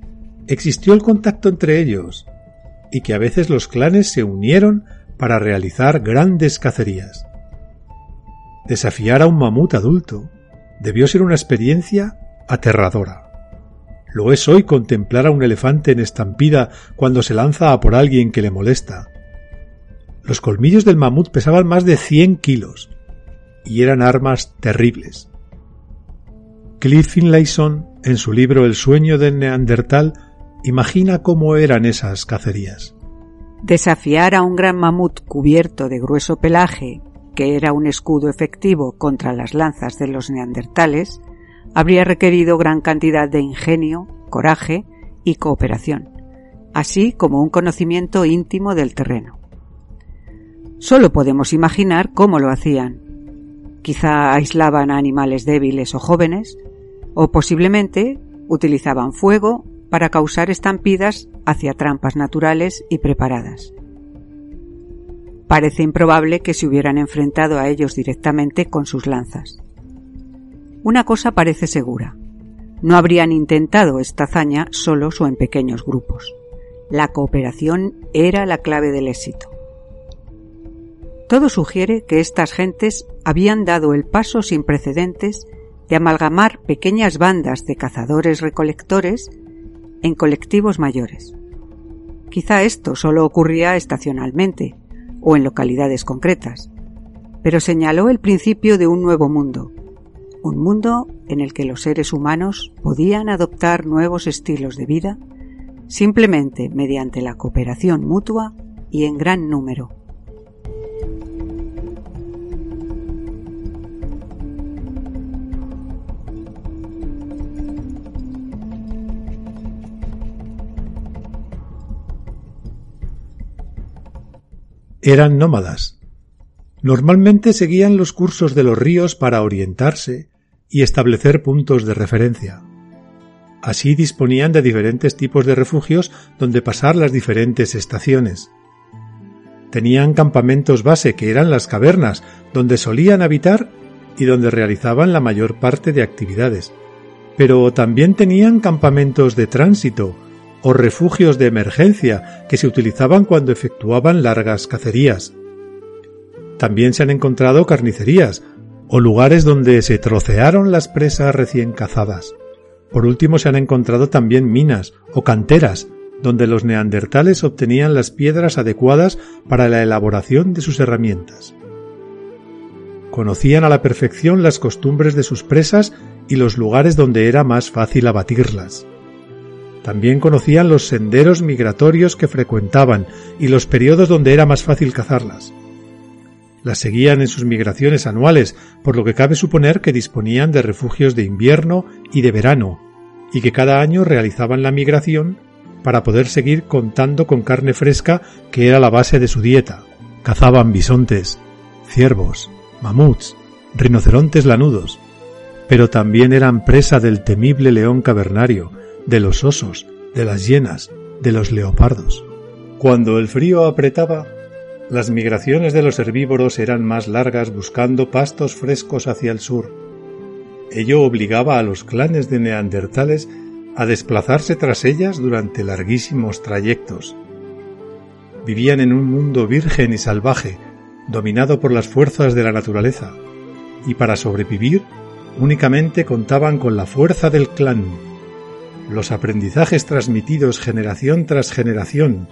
existió el contacto entre ellos, y que a veces los clanes se unieron para realizar grandes cacerías. Desafiar a un mamut adulto, debió ser una experiencia aterradora. Lo es hoy contemplar a un elefante en estampida cuando se lanza a por alguien que le molesta. Los colmillos del mamut pesaban más de 100 kilos y eran armas terribles. Cliff Finlayson, en su libro El sueño del Neandertal, imagina cómo eran esas cacerías. Desafiar a un gran mamut cubierto de grueso pelaje que era un escudo efectivo contra las lanzas de los neandertales, habría requerido gran cantidad de ingenio, coraje y cooperación, así como un conocimiento íntimo del terreno. Solo podemos imaginar cómo lo hacían. Quizá aislaban a animales débiles o jóvenes, o posiblemente utilizaban fuego para causar estampidas hacia trampas naturales y preparadas. Parece improbable que se hubieran enfrentado a ellos directamente con sus lanzas. Una cosa parece segura. No habrían intentado esta hazaña solos o en pequeños grupos. La cooperación era la clave del éxito. Todo sugiere que estas gentes habían dado el paso sin precedentes de amalgamar pequeñas bandas de cazadores recolectores en colectivos mayores. Quizá esto solo ocurría estacionalmente o en localidades concretas, pero señaló el principio de un nuevo mundo, un mundo en el que los seres humanos podían adoptar nuevos estilos de vida simplemente mediante la cooperación mutua y en gran número. Eran nómadas. Normalmente seguían los cursos de los ríos para orientarse y establecer puntos de referencia. Así disponían de diferentes tipos de refugios donde pasar las diferentes estaciones. Tenían campamentos base que eran las cavernas, donde solían habitar y donde realizaban la mayor parte de actividades. Pero también tenían campamentos de tránsito, o refugios de emergencia que se utilizaban cuando efectuaban largas cacerías. También se han encontrado carnicerías o lugares donde se trocearon las presas recién cazadas. Por último se han encontrado también minas o canteras donde los neandertales obtenían las piedras adecuadas para la elaboración de sus herramientas. Conocían a la perfección las costumbres de sus presas y los lugares donde era más fácil abatirlas. También conocían los senderos migratorios que frecuentaban y los periodos donde era más fácil cazarlas. Las seguían en sus migraciones anuales, por lo que cabe suponer que disponían de refugios de invierno y de verano, y que cada año realizaban la migración para poder seguir contando con carne fresca que era la base de su dieta. Cazaban bisontes, ciervos, mamuts, rinocerontes lanudos, pero también eran presa del temible león cavernario, de los osos, de las hienas, de los leopardos. Cuando el frío apretaba, las migraciones de los herbívoros eran más largas buscando pastos frescos hacia el sur. Ello obligaba a los clanes de neandertales a desplazarse tras ellas durante larguísimos trayectos. Vivían en un mundo virgen y salvaje, dominado por las fuerzas de la naturaleza, y para sobrevivir únicamente contaban con la fuerza del clan, los aprendizajes transmitidos generación tras generación,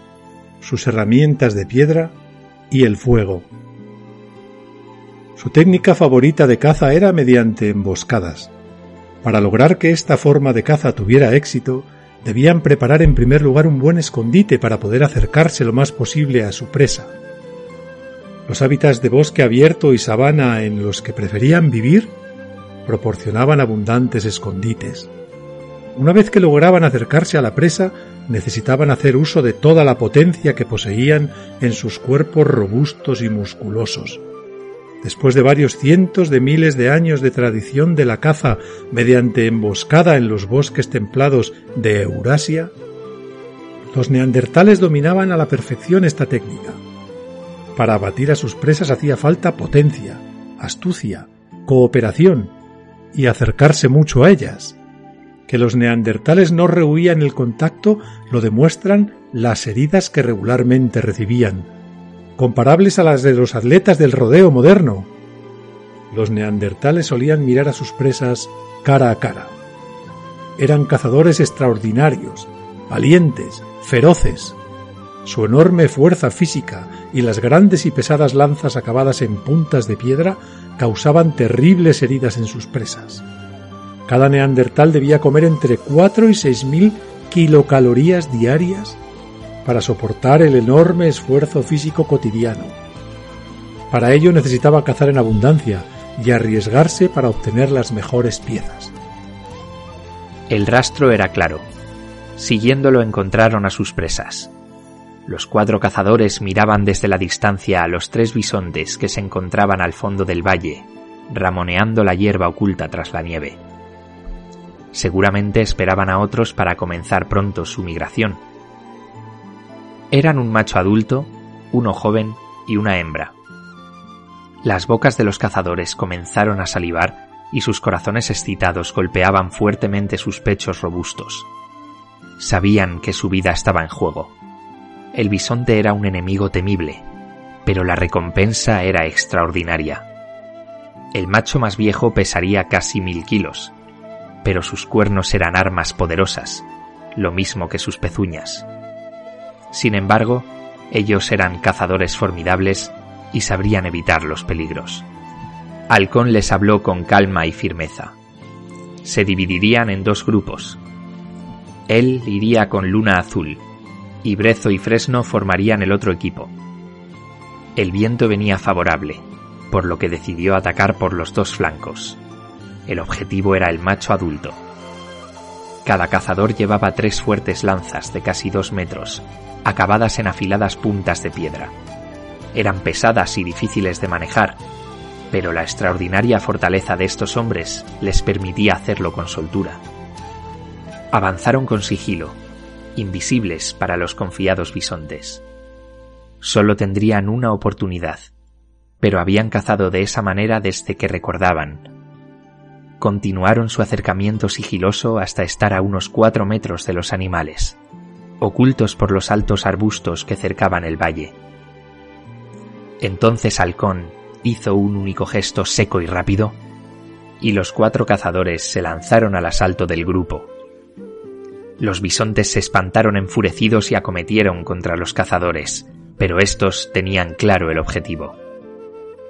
sus herramientas de piedra y el fuego. Su técnica favorita de caza era mediante emboscadas. Para lograr que esta forma de caza tuviera éxito, debían preparar en primer lugar un buen escondite para poder acercarse lo más posible a su presa. Los hábitats de bosque abierto y sabana en los que preferían vivir proporcionaban abundantes escondites. Una vez que lograban acercarse a la presa, necesitaban hacer uso de toda la potencia que poseían en sus cuerpos robustos y musculosos. Después de varios cientos de miles de años de tradición de la caza mediante emboscada en los bosques templados de Eurasia, los neandertales dominaban a la perfección esta técnica. Para abatir a sus presas hacía falta potencia, astucia, cooperación y acercarse mucho a ellas. Que los neandertales no rehuían el contacto lo demuestran las heridas que regularmente recibían, comparables a las de los atletas del rodeo moderno. Los neandertales solían mirar a sus presas cara a cara. Eran cazadores extraordinarios, valientes, feroces. Su enorme fuerza física y las grandes y pesadas lanzas acabadas en puntas de piedra causaban terribles heridas en sus presas. Cada neandertal debía comer entre 4 y 6 mil kilocalorías diarias para soportar el enorme esfuerzo físico cotidiano. Para ello necesitaba cazar en abundancia y arriesgarse para obtener las mejores piezas. El rastro era claro. Siguiéndolo encontraron a sus presas. Los cuatro cazadores miraban desde la distancia a los tres bisontes que se encontraban al fondo del valle, ramoneando la hierba oculta tras la nieve Seguramente esperaban a otros para comenzar pronto su migración. Eran un macho adulto, uno joven y una hembra. Las bocas de los cazadores comenzaron a salivar y sus corazones excitados golpeaban fuertemente sus pechos robustos. Sabían que su vida estaba en juego. El bisonte era un enemigo temible, pero la recompensa era extraordinaria. El macho más viejo pesaría casi mil kilos, pero sus cuernos eran armas poderosas, lo mismo que sus pezuñas. Sin embargo, ellos eran cazadores formidables y sabrían evitar los peligros. Halcón les habló con calma y firmeza. Se dividirían en dos grupos. Él iría con Luna Azul, y Brezo y Fresno formarían el otro equipo. El viento venía favorable, por lo que decidió atacar por los dos flancos. El objetivo era el macho adulto. Cada cazador llevaba tres fuertes lanzas de casi dos metros, acabadas en afiladas puntas de piedra. Eran pesadas y difíciles de manejar, pero la extraordinaria fortaleza de estos hombres les permitía hacerlo con soltura. Avanzaron con sigilo, invisibles para los confiados bisontes. Solo tendrían una oportunidad, pero habían cazado de esa manera desde que recordaban. Continuaron su acercamiento sigiloso hasta estar a unos cuatro metros de los animales, ocultos por los altos arbustos que cercaban el valle. Entonces Halcón hizo un único gesto seco y rápido, y los cuatro cazadores se lanzaron al asalto del grupo. Los bisontes se espantaron enfurecidos y acometieron contra los cazadores, pero estos tenían claro el objetivo.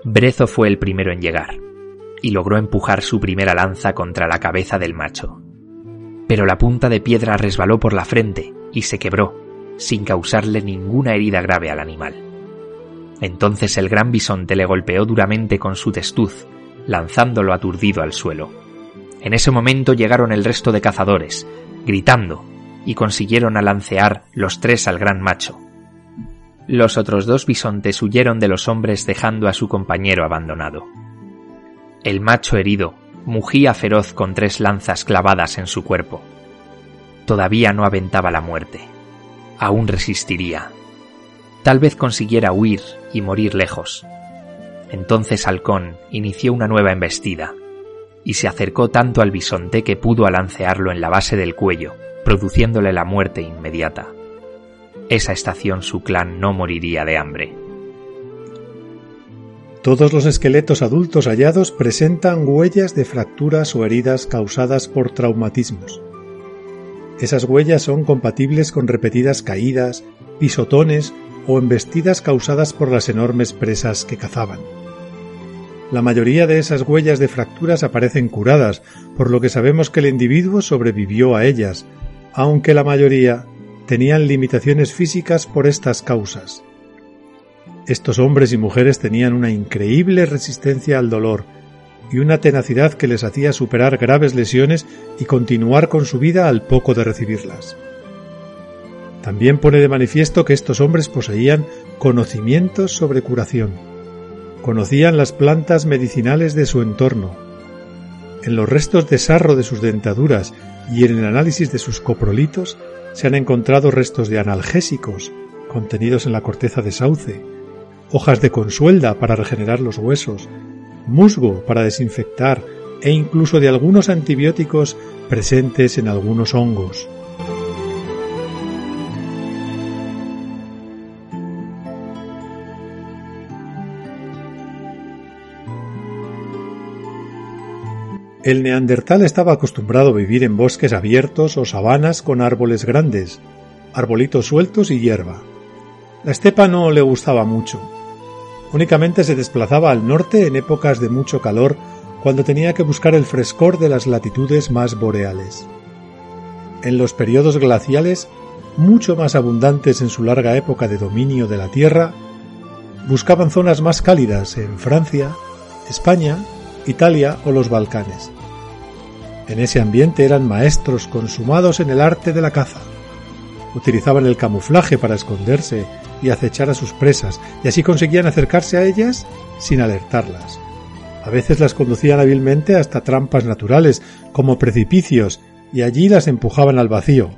Brezo fue el primero en llegar, y logró empujar su primera lanza contra la cabeza del macho. Pero la punta de piedra resbaló por la frente y se quebró, sin causarle ninguna herida grave al animal. Entonces el gran bisonte le golpeó duramente con su testuz, lanzándolo aturdido al suelo. En ese momento llegaron el resto de cazadores, gritando, y consiguieron alancear los tres al gran macho. Los otros dos bisontes huyeron de los hombres dejando a su compañero abandonado. El macho herido mugía feroz con tres lanzas clavadas en su cuerpo. Todavía no aventaba la muerte. Aún resistiría. Tal vez consiguiera huir y morir lejos. Entonces Halcón inició una nueva embestida, y se acercó tanto al bisonte que pudo alancearlo en la base del cuello, produciéndole la muerte inmediata. Esa estación su clan no moriría de hambre. Todos los esqueletos adultos hallados presentan huellas de fracturas o heridas causadas por traumatismos. Esas huellas son compatibles con repetidas caídas, pisotones o embestidas causadas por las enormes presas que cazaban. La mayoría de esas huellas de fracturas aparecen curadas, por lo que sabemos que el individuo sobrevivió a ellas, aunque la mayoría tenían limitaciones físicas por estas causas. Estos hombres y mujeres tenían una increíble resistencia al dolor y una tenacidad que les hacía superar graves lesiones y continuar con su vida al poco de recibirlas. También pone de manifiesto que estos hombres poseían conocimientos sobre curación. Conocían las plantas medicinales de su entorno. En los restos de sarro de sus dentaduras y en el análisis de sus coprolitos se han encontrado restos de analgésicos contenidos en la corteza de sauce, hojas de consuelda para regenerar los huesos, musgo para desinfectar e incluso de algunos antibióticos presentes en algunos hongos. El neandertal estaba acostumbrado a vivir en bosques abiertos o sabanas con árboles grandes, arbolitos sueltos y hierba. La estepa no le gustaba mucho. Únicamente se desplazaba al norte en épocas de mucho calor cuando tenía que buscar el frescor de las latitudes más boreales. En los periodos glaciales, mucho más abundantes en su larga época de dominio de la Tierra, buscaban zonas más cálidas en Francia, España, Italia o los Balcanes. En ese ambiente eran maestros consumados en el arte de la caza. Utilizaban el camuflaje para esconderse y acechar a sus presas, y así conseguían acercarse a ellas sin alertarlas. A veces las conducían hábilmente hasta trampas naturales, como precipicios, y allí las empujaban al vacío.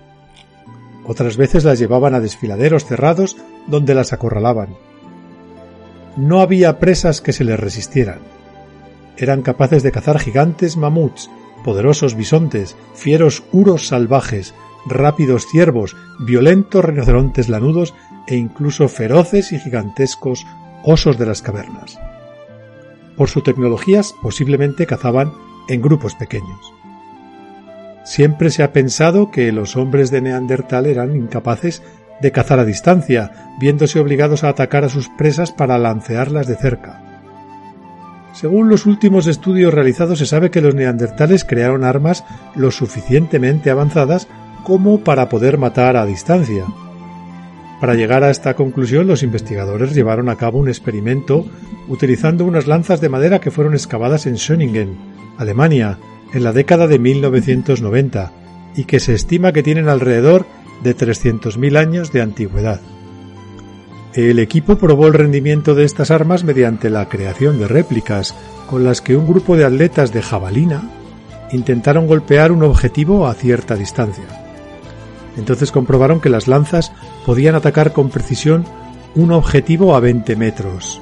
Otras veces las llevaban a desfiladeros cerrados donde las acorralaban. No había presas que se les resistieran. Eran capaces de cazar gigantes mamuts, poderosos bisontes, fieros uros salvajes, rápidos ciervos, violentos rinocerontes lanudos e incluso feroces y gigantescos osos de las cavernas. Por sus tecnologías posiblemente cazaban en grupos pequeños. Siempre se ha pensado que los hombres de Neandertal eran incapaces de cazar a distancia, viéndose obligados a atacar a sus presas para lancearlas de cerca. Según los últimos estudios realizados se sabe que los neandertales crearon armas lo suficientemente avanzadas como para poder matar a distancia. Para llegar a esta conclusión, los investigadores llevaron a cabo un experimento utilizando unas lanzas de madera que fueron excavadas en Schöningen, Alemania, en la década de 1990, y que se estima que tienen alrededor de 300.000 años de antigüedad. El equipo probó el rendimiento de estas armas mediante la creación de réplicas, con las que un grupo de atletas de jabalina intentaron golpear un objetivo a cierta distancia. Entonces comprobaron que las lanzas podían atacar con precisión un objetivo a 20 metros.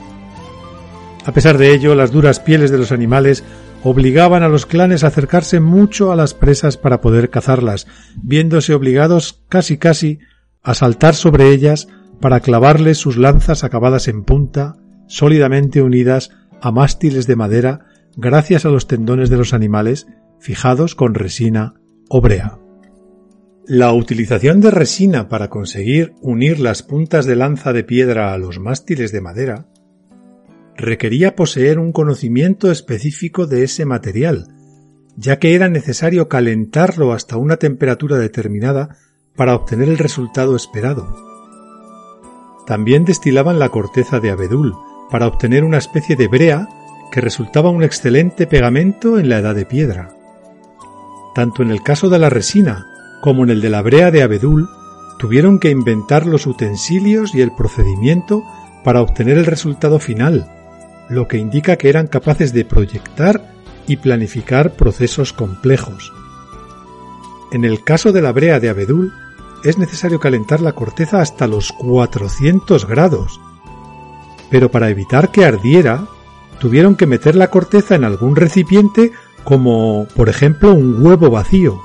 A pesar de ello, las duras pieles de los animales obligaban a los clanes a acercarse mucho a las presas para poder cazarlas, viéndose obligados casi casi a saltar sobre ellas para clavarles sus lanzas acabadas en punta, sólidamente unidas a mástiles de madera gracias a los tendones de los animales fijados con resina o brea. La utilización de resina para conseguir unir las puntas de lanza de piedra a los mástiles de madera requería poseer un conocimiento específico de ese material, ya que era necesario calentarlo hasta una temperatura determinada para obtener el resultado esperado. También destilaban la corteza de abedul para obtener una especie de brea que resultaba un excelente pegamento en la edad de piedra. Tanto en el caso de la resina como en el de la brea de abedul, tuvieron que inventar los utensilios y el procedimiento para obtener el resultado final, lo que indica que eran capaces de proyectar y planificar procesos complejos. En el caso de la brea de abedul, es necesario calentar la corteza hasta los 400 grados. Pero para evitar que ardiera, tuvieron que meter la corteza en algún recipiente como, por ejemplo, un huevo vacío.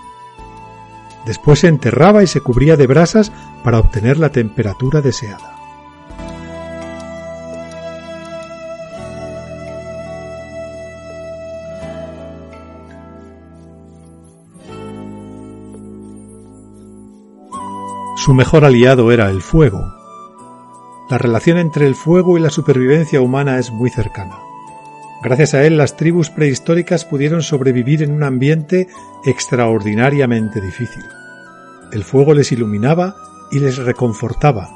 Después se enterraba y se cubría de brasas para obtener la temperatura deseada. Su mejor aliado era el fuego. La relación entre el fuego y la supervivencia humana es muy cercana. Gracias a él las tribus prehistóricas pudieron sobrevivir en un ambiente extraordinariamente difícil. El fuego les iluminaba y les reconfortaba.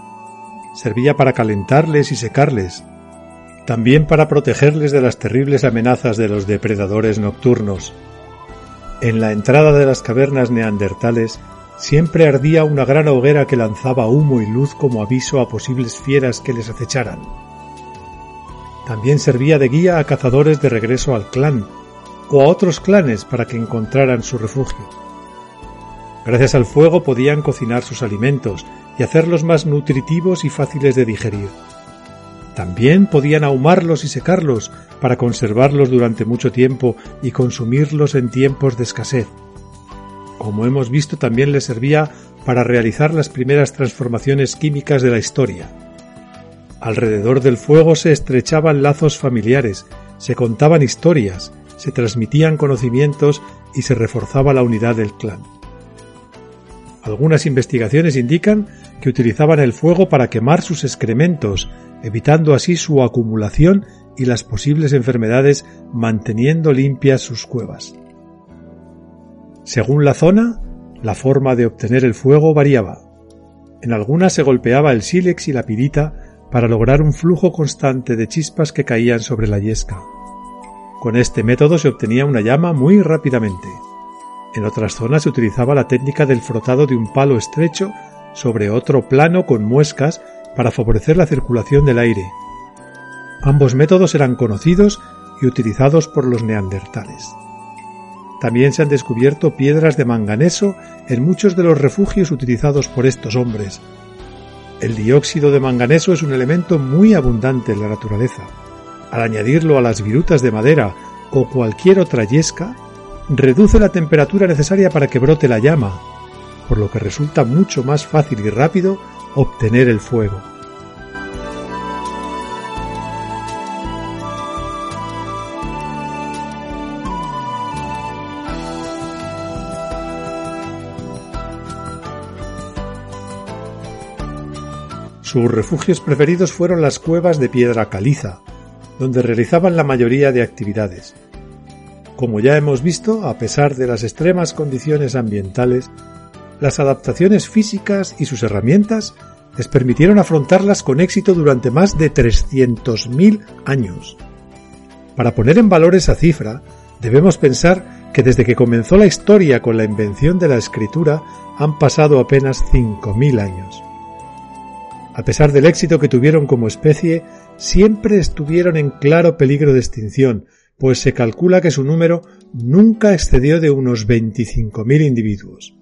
Servía para calentarles y secarles, también para protegerles de las terribles amenazas de los depredadores nocturnos. En la entrada de las cavernas neandertales Siempre ardía una gran hoguera que lanzaba humo y luz como aviso a posibles fieras que les acecharan. También servía de guía a cazadores de regreso al clan o a otros clanes para que encontraran su refugio. Gracias al fuego podían cocinar sus alimentos y hacerlos más nutritivos y fáciles de digerir. También podían ahumarlos y secarlos para conservarlos durante mucho tiempo y consumirlos en tiempos de escasez como hemos visto también le servía para realizar las primeras transformaciones químicas de la historia. Alrededor del fuego se estrechaban lazos familiares, se contaban historias, se transmitían conocimientos y se reforzaba la unidad del clan. Algunas investigaciones indican que utilizaban el fuego para quemar sus excrementos, evitando así su acumulación y las posibles enfermedades, manteniendo limpias sus cuevas. Según la zona, la forma de obtener el fuego variaba. En algunas se golpeaba el sílex y la pirita para lograr un flujo constante de chispas que caían sobre la yesca. Con este método se obtenía una llama muy rápidamente. En otras zonas se utilizaba la técnica del frotado de un palo estrecho sobre otro plano con muescas para favorecer la circulación del aire. Ambos métodos eran conocidos y utilizados por los neandertales. También se han descubierto piedras de manganeso en muchos de los refugios utilizados por estos hombres. El dióxido de manganeso es un elemento muy abundante en la naturaleza. Al añadirlo a las virutas de madera o cualquier otra yesca, reduce la temperatura necesaria para que brote la llama, por lo que resulta mucho más fácil y rápido obtener el fuego. Sus refugios preferidos fueron las cuevas de piedra caliza, donde realizaban la mayoría de actividades. Como ya hemos visto, a pesar de las extremas condiciones ambientales, las adaptaciones físicas y sus herramientas les permitieron afrontarlas con éxito durante más de 300.000 años. Para poner en valor esa cifra, debemos pensar que desde que comenzó la historia con la invención de la escritura han pasado apenas 5.000 años. A pesar del éxito que tuvieron como especie, siempre estuvieron en claro peligro de extinción, pues se calcula que su número nunca excedió de unos 25.000 individuos.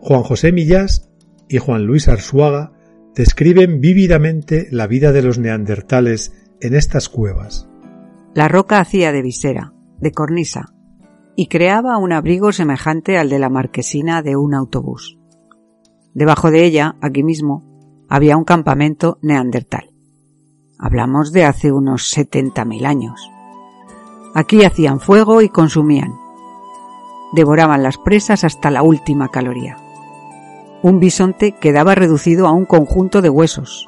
Juan José Millás y Juan Luis Arzuaga describen vívidamente la vida de los neandertales en estas cuevas. La roca hacía de visera, de cornisa, y creaba un abrigo semejante al de la marquesina de un autobús. Debajo de ella, aquí mismo, había un campamento neandertal. Hablamos de hace unos 70.000 años. Aquí hacían fuego y consumían. Devoraban las presas hasta la última caloría. Un bisonte quedaba reducido a un conjunto de huesos.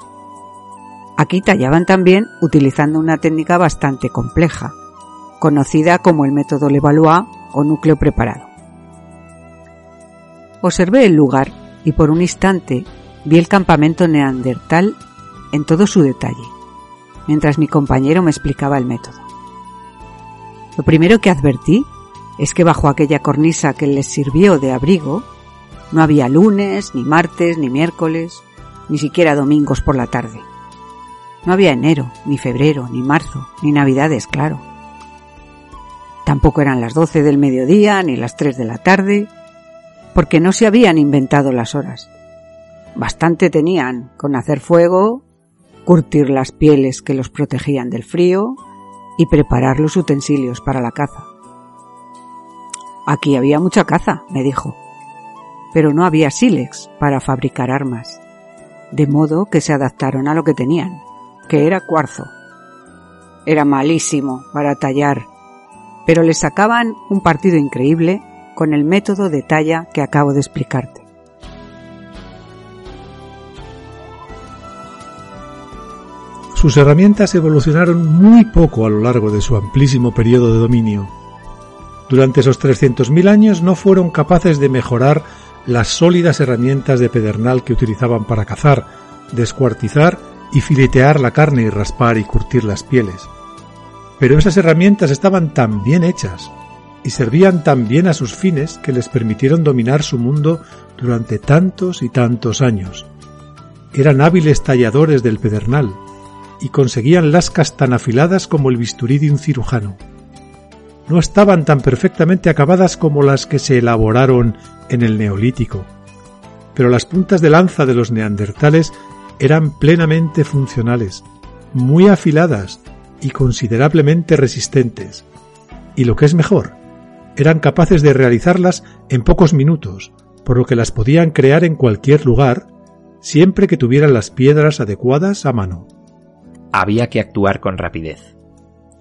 Aquí tallaban también utilizando una técnica bastante compleja, conocida como el método Levallois o núcleo preparado. Observé el lugar y por un instante vi el campamento neandertal en todo su detalle, mientras mi compañero me explicaba el método. Lo primero que advertí es que bajo aquella cornisa que les sirvió de abrigo, no había lunes, ni martes, ni miércoles, ni siquiera domingos por la tarde. No había enero, ni febrero, ni marzo, ni navidades, claro. Tampoco eran las doce del mediodía, ni las tres de la tarde, porque no se habían inventado las horas. Bastante tenían con hacer fuego, curtir las pieles que los protegían del frío y preparar los utensilios para la caza. Aquí había mucha caza, me dijo, pero no había sílex para fabricar armas, de modo que se adaptaron a lo que tenían, que era cuarzo. Era malísimo para tallar, pero le sacaban un partido increíble con el método de talla que acabo de explicarte. Sus herramientas evolucionaron muy poco a lo largo de su amplísimo periodo de dominio. Durante esos 300.000 años no fueron capaces de mejorar las sólidas herramientas de pedernal que utilizaban para cazar, descuartizar y filetear la carne y raspar y curtir las pieles. Pero esas herramientas estaban tan bien hechas y servían tan bien a sus fines que les permitieron dominar su mundo durante tantos y tantos años. Eran hábiles talladores del pedernal, y conseguían lascas tan afiladas como el bisturí de un cirujano. No estaban tan perfectamente acabadas como las que se elaboraron en el neolítico, pero las puntas de lanza de los neandertales eran plenamente funcionales, muy afiladas y considerablemente resistentes. Y lo que es mejor, eran capaces de realizarlas en pocos minutos, por lo que las podían crear en cualquier lugar, siempre que tuvieran las piedras adecuadas a mano. Había que actuar con rapidez.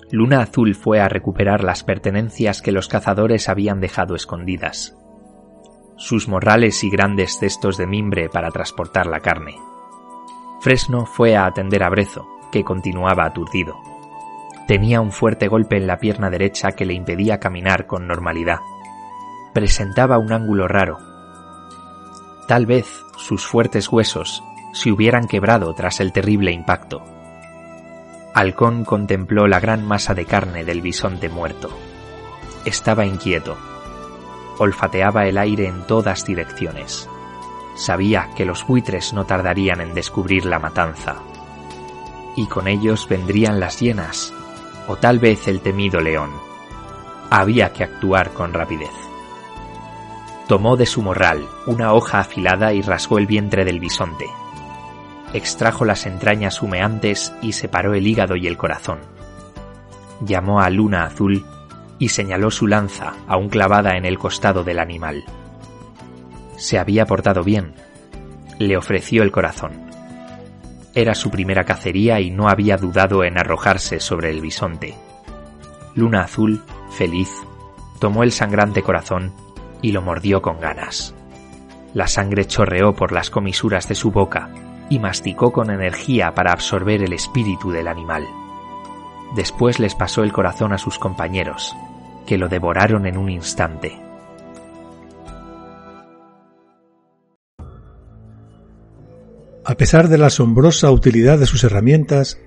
Luna Azul fue a recuperar las pertenencias que los cazadores habían dejado escondidas. Sus morrales y grandes cestos de mimbre para transportar la carne. Fresno fue a atender a Brezo, que continuaba aturdido. Tenía un fuerte golpe en la pierna derecha que le impedía caminar con normalidad. Presentaba un ángulo raro. Tal vez sus fuertes huesos se hubieran quebrado tras el terrible impacto. Halcón contempló la gran masa de carne del bisonte muerto. Estaba inquieto. Olfateaba el aire en todas direcciones. Sabía que los buitres no tardarían en descubrir la matanza. Y con ellos vendrían las hienas, o tal vez el temido león. había que actuar con rapidez. Tomó de su morral una hoja afilada y rasgó el vientre del bisonte. Extrajo las entrañas humeantes y separó el hígado y el corazón. Llamó a Luna Azul y señaló su lanza aún clavada en el costado del animal. Se había portado bien. Le ofreció el corazón. Era su primera cacería y no había dudado en arrojarse sobre el bisonte. Luna Azul, feliz, tomó el sangrante corazón y lo mordió con ganas. La sangre chorreó por las comisuras de su boca y masticó con energía para absorber el espíritu del animal. Después les pasó el corazón a sus compañeros, que lo devoraron en un instante. A pesar de la asombrosa utilidad de sus herramientas,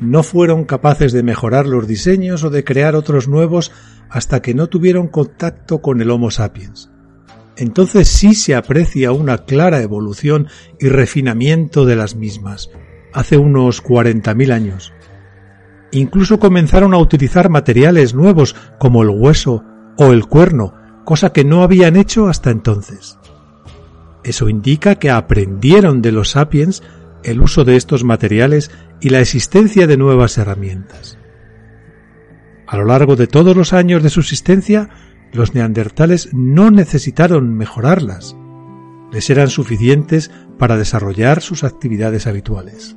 no fueron capaces de mejorar los diseños o de crear otros nuevos hasta que no tuvieron contacto con el Homo sapiens. Entonces sí se aprecia una clara evolución y refinamiento de las mismas, hace unos 40.000 años. Incluso comenzaron a utilizar materiales nuevos como el hueso o el cuerno, cosa que no habían hecho hasta entonces. Eso indica que aprendieron de los sapiens el uso de estos materiales y la existencia de nuevas herramientas. A lo largo de todos los años de subsistencia, los neandertales no necesitaron mejorarlas. Les eran suficientes para desarrollar sus actividades habituales.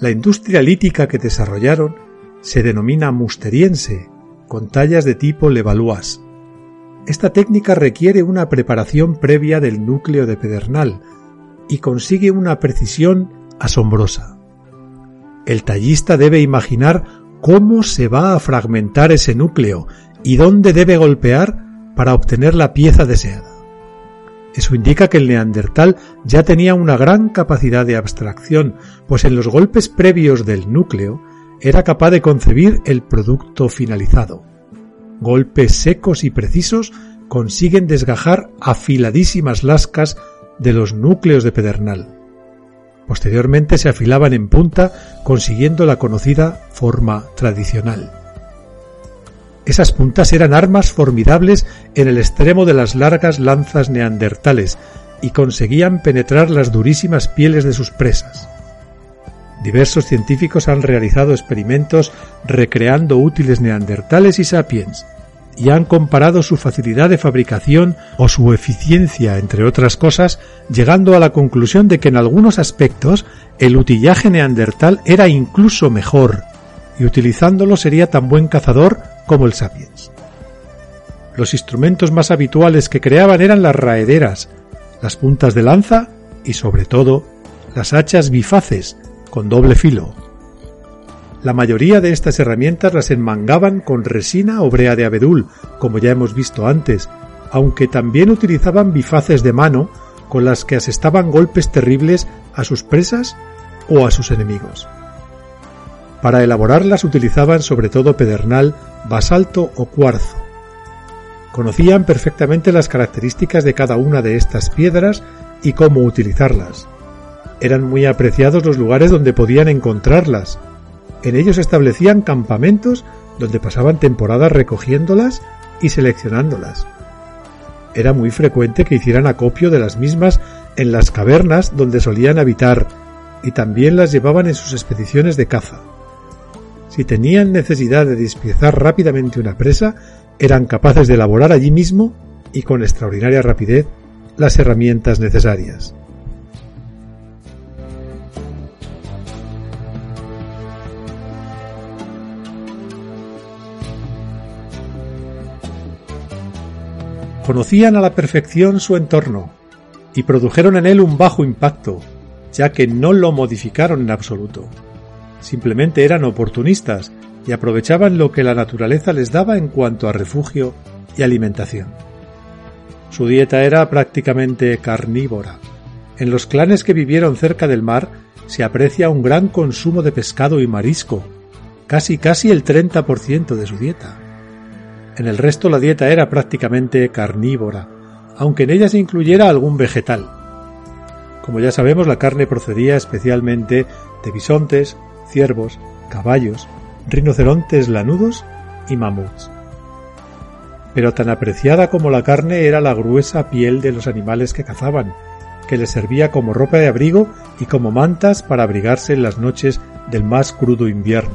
La industria lítica que desarrollaron se denomina musteriense, con tallas de tipo Levallois. Esta técnica requiere una preparación previa del núcleo de pedernal y consigue una precisión asombrosa. El tallista debe imaginar cómo se va a fragmentar ese núcleo y dónde debe golpear para obtener la pieza deseada. Eso indica que el neandertal ya tenía una gran capacidad de abstracción, pues en los golpes previos del núcleo era capaz de concebir el producto finalizado. Golpes secos y precisos consiguen desgajar afiladísimas lascas de los núcleos de pedernal. Posteriormente se afilaban en punta consiguiendo la conocida forma tradicional. Esas puntas eran armas formidables en el extremo de las largas lanzas neandertales y conseguían penetrar las durísimas pieles de sus presas. Diversos científicos han realizado experimentos recreando útiles neandertales y sapiens, y han comparado su facilidad de fabricación o su eficiencia, entre otras cosas, llegando a la conclusión de que en algunos aspectos el utillaje neandertal era incluso mejor, y utilizándolo sería tan buen cazador como el sapiens. Los instrumentos más habituales que creaban eran las raederas, las puntas de lanza y sobre todo las hachas bifaces con doble filo, la mayoría de estas herramientas las enmangaban con resina o brea de abedul, como ya hemos visto antes, aunque también utilizaban bifaces de mano con las que asestaban golpes terribles a sus presas o a sus enemigos. Para elaborarlas utilizaban sobre todo pedernal, basalto o cuarzo. Conocían perfectamente las características de cada una de estas piedras y cómo utilizarlas. Eran muy apreciados los lugares donde podían encontrarlas, en ellos establecían campamentos donde pasaban temporadas recogiéndolas y seleccionándolas. Era muy frecuente que hicieran acopio de las mismas en las cavernas donde solían habitar y también las llevaban en sus expediciones de caza. Si tenían necesidad de despiezar rápidamente una presa, eran capaces de elaborar allí mismo y con extraordinaria rapidez las herramientas necesarias. Conocían a la perfección su entorno y produjeron en él un bajo impacto, ya que no lo modificaron en absoluto. Simplemente eran oportunistas y aprovechaban lo que la naturaleza les daba en cuanto a refugio y alimentación. Su dieta era prácticamente carnívora. En los clanes que vivieron cerca del mar se aprecia un gran consumo de pescado y marisco, casi casi el 30% de su dieta. En el resto la dieta era prácticamente carnívora, aunque en ella se incluyera algún vegetal. Como ya sabemos, la carne procedía especialmente de bisontes, ciervos, caballos, rinocerontes lanudos y mamuts. pero tan apreciada como la carne era la gruesa piel de los animales que cazaban, que les servía como ropa de abrigo y como mantas para abrigarse en las noches del más crudo invierno.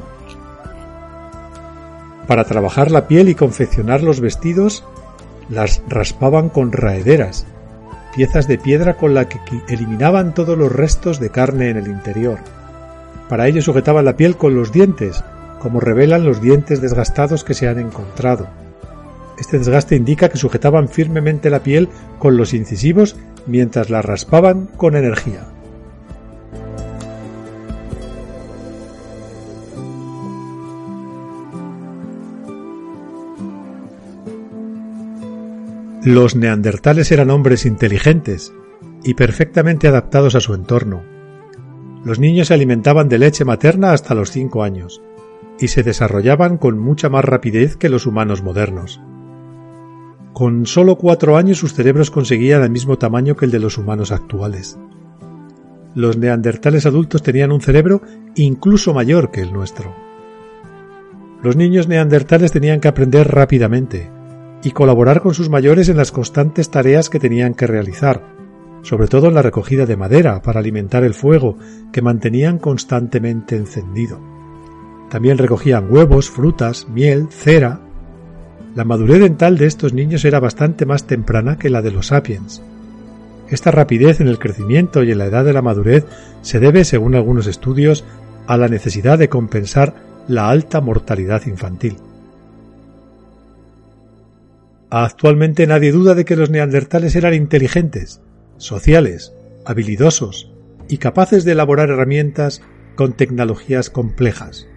Para trabajar la piel y confeccionar los vestidos, las raspaban con raederas, piezas de piedra con la que eliminaban todos los restos de carne en el interior. Para ello sujetaban la piel con los dientes, como revelan los dientes desgastados que se han encontrado. Este desgaste indica que sujetaban firmemente la piel con los incisivos mientras la raspaban con energía. Los neandertales eran hombres inteligentes y perfectamente adaptados a su entorno. Los niños se alimentaban de leche materna hasta los cinco años y se desarrollaban con mucha más rapidez que los humanos modernos. Con solo cuatro años sus cerebros conseguían el mismo tamaño que el de los humanos actuales. Los neandertales adultos tenían un cerebro incluso mayor que el nuestro. Los niños neandertales tenían que aprender rápidamente, y colaborar con sus mayores en las constantes tareas que tenían que realizar, sobre todo en la recogida de madera para alimentar el fuego que mantenían constantemente encendido. También recogían huevos, frutas, miel, cera. La madurez dental de estos niños era bastante más temprana que la de los sapiens. Esta rapidez en el crecimiento y en la edad de la madurez se debe, según algunos estudios, a la necesidad de compensar la alta mortalidad infantil. Actualmente nadie duda de que los neandertales eran inteligentes, sociales, habilidosos y capaces de elaborar herramientas con tecnologías complejas.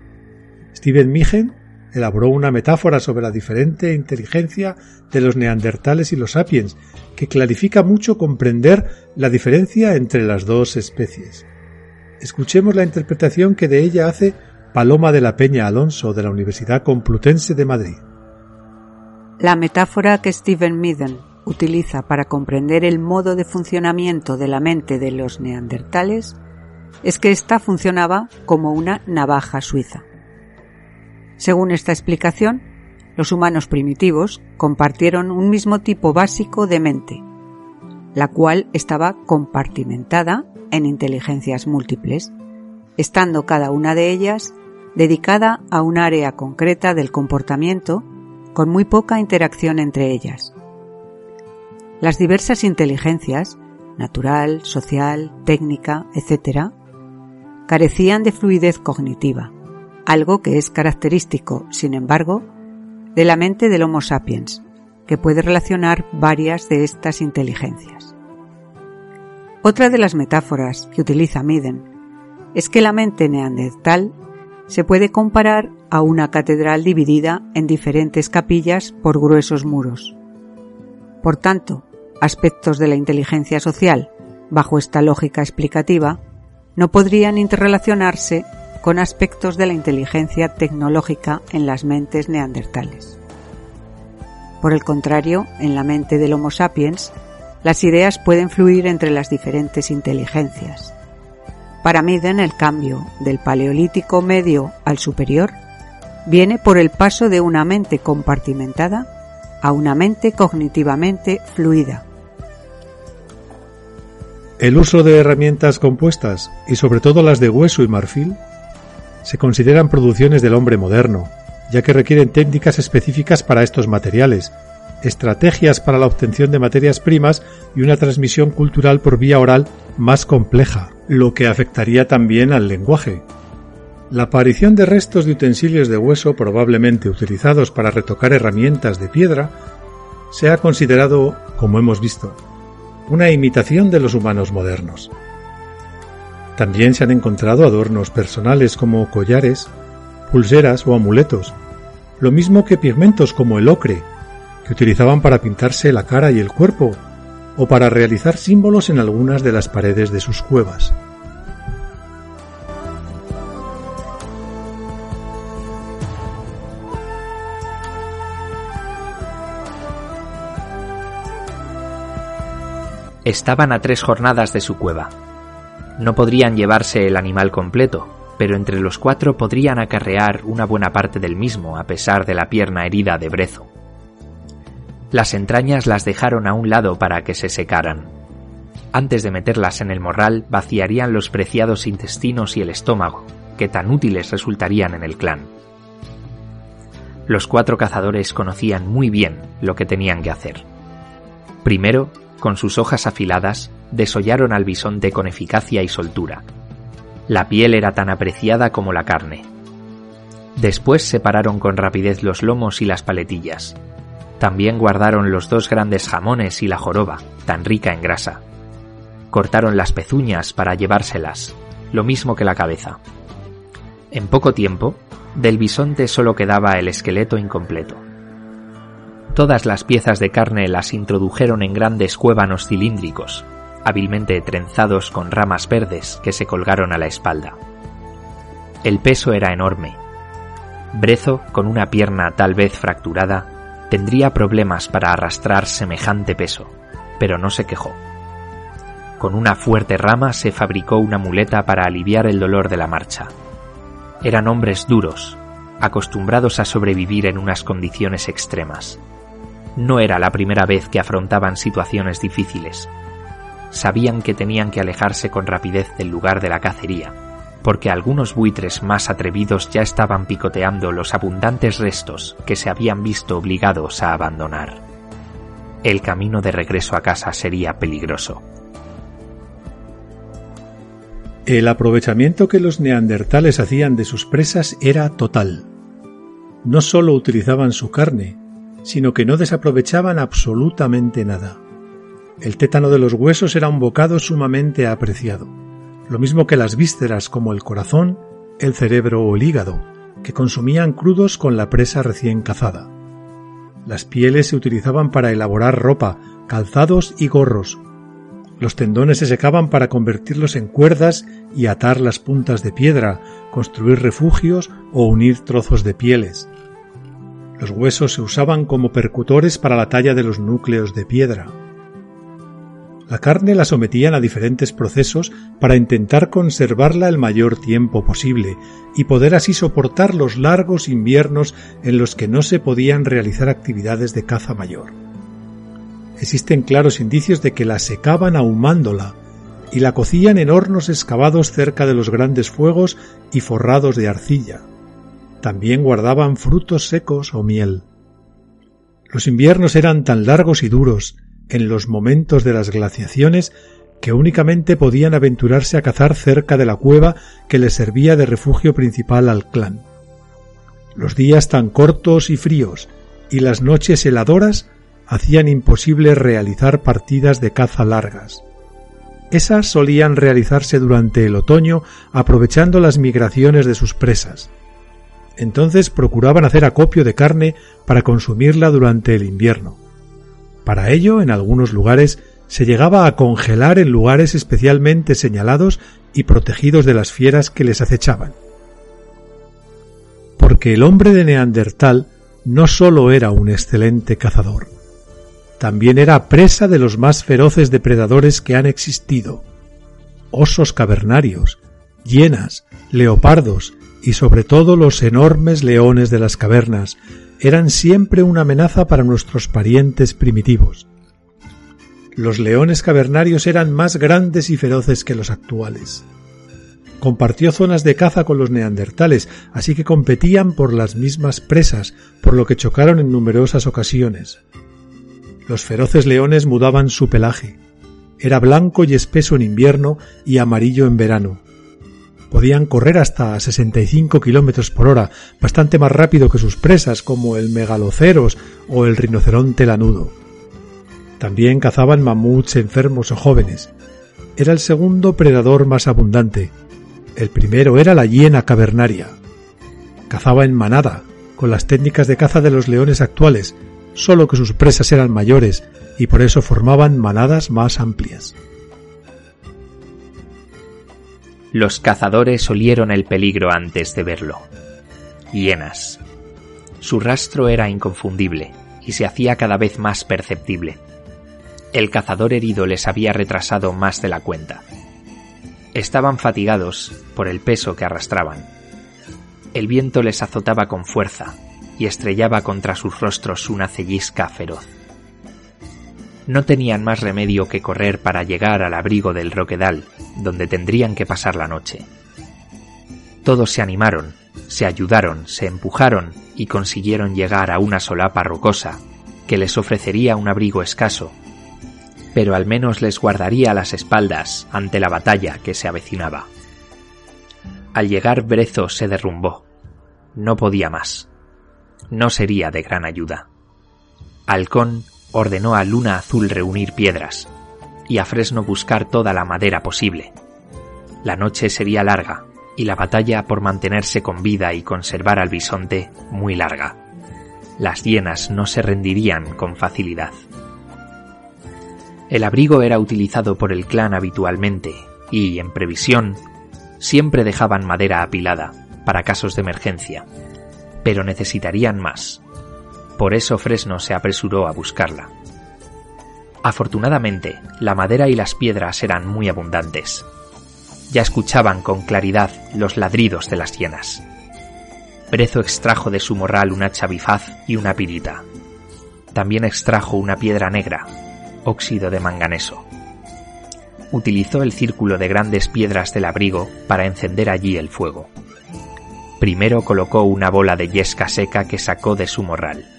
Steven Migen elaboró una metáfora sobre la diferente inteligencia de los neandertales y los sapiens, que clarifica mucho comprender la diferencia entre las dos especies. Escuchemos la interpretación que de ella hace Paloma de la Peña Alonso de la Universidad Complutense de Madrid. La metáfora que Stephen Midden utiliza para comprender el modo de funcionamiento de la mente de los neandertales es que ésta funcionaba como una navaja suiza. Según esta explicación, los humanos primitivos compartieron un mismo tipo básico de mente, la cual estaba compartimentada en inteligencias múltiples, estando cada una de ellas dedicada a un área concreta del comportamiento con muy poca interacción entre ellas. Las diversas inteligencias, natural, social, técnica, etc., carecían de fluidez cognitiva, algo que es característico, sin embargo, de la mente del Homo sapiens, que puede relacionar varias de estas inteligencias. Otra de las metáforas que utiliza Miden es que la mente neandertal se puede comparar a una catedral dividida en diferentes capillas por gruesos muros. Por tanto, aspectos de la inteligencia social, bajo esta lógica explicativa, no podrían interrelacionarse con aspectos de la inteligencia tecnológica en las mentes neandertales. Por el contrario, en la mente del Homo sapiens, las ideas pueden fluir entre las diferentes inteligencias, para Miden el cambio del paleolítico medio al superior viene por el paso de una mente compartimentada a una mente cognitivamente fluida. El uso de herramientas compuestas, y sobre todo las de hueso y marfil, se consideran producciones del hombre moderno, ya que requieren técnicas específicas para estos materiales, estrategias para la obtención de materias primas y una transmisión cultural por vía oral más compleja, lo que afectaría también al lenguaje. La aparición de restos de utensilios de hueso probablemente utilizados para retocar herramientas de piedra se ha considerado, como hemos visto, una imitación de los humanos modernos. También se han encontrado adornos personales como collares, pulseras o amuletos, lo mismo que pigmentos como el ocre, que utilizaban para pintarse la cara y el cuerpo, o para realizar símbolos en algunas de las paredes de sus cuevas. Estaban a tres jornadas de su cueva. No podrían llevarse el animal completo, pero entre los cuatro podrían acarrear una buena parte del mismo a pesar de la pierna herida de Brezo. Las entrañas las dejaron a un lado para que se secaran. Antes de meterlas en el morral, vaciarían los preciados intestinos y el estómago, que tan útiles resultarían en el clan. Los cuatro cazadores conocían muy bien lo que tenían que hacer. Primero, con sus hojas afiladas, desollaron al bisonte con eficacia y soltura. La piel era tan apreciada como la carne. Después separaron con rapidez los lomos y las paletillas. También guardaron los dos grandes jamones y la joroba, tan rica en grasa. Cortaron las pezuñas para llevárselas, lo mismo que la cabeza. En poco tiempo, del bisonte solo quedaba el esqueleto incompleto. Todas las piezas de carne las introdujeron en grandes cuévanos cilíndricos, hábilmente trenzados con ramas verdes que se colgaron a la espalda. El peso era enorme. Brezo, con una pierna tal vez fracturada, tendría problemas para arrastrar semejante peso, pero no se quejó. Con una fuerte rama se fabricó una muleta para aliviar el dolor de la marcha. Eran hombres duros, acostumbrados a sobrevivir en unas condiciones extremas. No era la primera vez que afrontaban situaciones difíciles. Sabían que tenían que alejarse con rapidez del lugar de la cacería, porque algunos buitres más atrevidos ya estaban picoteando los abundantes restos que se habían visto obligados a abandonar. El camino de regreso a casa sería peligroso. El aprovechamiento que los neandertales hacían de sus presas era total. No solo utilizaban su carne, sino que no desaprovechaban absolutamente nada. El tétano de los huesos era un bocado sumamente apreciado, lo mismo que las vísceras como el corazón, el cerebro o el hígado, que consumían crudos con la presa recién cazada. Las pieles se utilizaban para elaborar ropa, calzados y gorros, los tendones se secaban para convertirlos en cuerdas y atar las puntas de piedra, construir refugios o unir trozos de pieles. Los huesos se usaban como percutores para la talla de los núcleos de piedra. La carne la sometían a diferentes procesos para intentar conservarla el mayor tiempo posible y poder así soportar los largos inviernos en los que no se podían realizar actividades de caza mayor existen claros indicios de que la secaban ahumándola y la cocían en hornos excavados cerca de los grandes fuegos y forrados de arcilla. También guardaban frutos secos o miel. Los inviernos eran tan largos y duros en los momentos de las glaciaciones que únicamente podían aventurarse a cazar cerca de la cueva que les servía de refugio principal al clan. Los días tan cortos y fríos y las noches heladoras hacían imposible realizar partidas de caza largas. Esas solían realizarse durante el otoño aprovechando las migraciones de sus presas. Entonces procuraban hacer acopio de carne para consumirla durante el invierno. Para ello, en algunos lugares, se llegaba a congelar en lugares especialmente señalados y protegidos de las fieras que les acechaban. Porque el hombre de Neandertal no sólo era un excelente cazador, también era presa de los más feroces depredadores que han existido. Osos cavernarios, hienas, leopardos y sobre todo los enormes leones de las cavernas eran siempre una amenaza para nuestros parientes primitivos. Los leones cavernarios eran más grandes y feroces que los actuales. Compartió zonas de caza con los neandertales, así que competían por las mismas presas, por lo que chocaron en numerosas ocasiones. Los feroces leones mudaban su pelaje. Era blanco y espeso en invierno y amarillo en verano. Podían correr hasta 65 kilómetros por hora, bastante más rápido que sus presas como el megaloceros o el rinoceronte lanudo. También cazaban mamuts enfermos o jóvenes. Era el segundo predador más abundante. El primero era la hiena cavernaria. Cazaba en manada, con las técnicas de caza de los leones actuales, solo que sus presas eran mayores y por eso formaban manadas más amplias. Los cazadores olieron el peligro antes de verlo. Hienas. Su rastro era inconfundible y se hacía cada vez más perceptible. El cazador herido les había retrasado más de la cuenta. Estaban fatigados por el peso que arrastraban. El viento les azotaba con fuerza y estrellaba contra sus rostros una cellisca feroz. No tenían más remedio que correr para llegar al abrigo del Roquedal, donde tendrían que pasar la noche. Todos se animaron, se ayudaron, se empujaron y consiguieron llegar a una solapa rocosa que les ofrecería un abrigo escaso, pero al menos les guardaría las espaldas ante la batalla que se avecinaba. Al llegar Brezo se derrumbó. No podía más. No sería de gran ayuda. Halcón ordenó a Luna Azul reunir piedras y a Fresno buscar toda la madera posible. La noche sería larga y la batalla por mantenerse con vida y conservar al bisonte muy larga. Las hienas no se rendirían con facilidad. El abrigo era utilizado por el clan habitualmente y, en previsión, siempre dejaban madera apilada para casos de emergencia, pero necesitarían más. Por eso Fresno se apresuró a buscarla. Afortunadamente, la madera y las piedras eran muy abundantes. Ya escuchaban con claridad los ladridos de las hienas. Brezo extrajo de su morral una chavifaz y una pirita. También extrajo una piedra negra, óxido de manganeso. Utilizó el círculo de grandes piedras del abrigo para encender allí el fuego. Primero colocó una bola de yesca seca que sacó de su morral.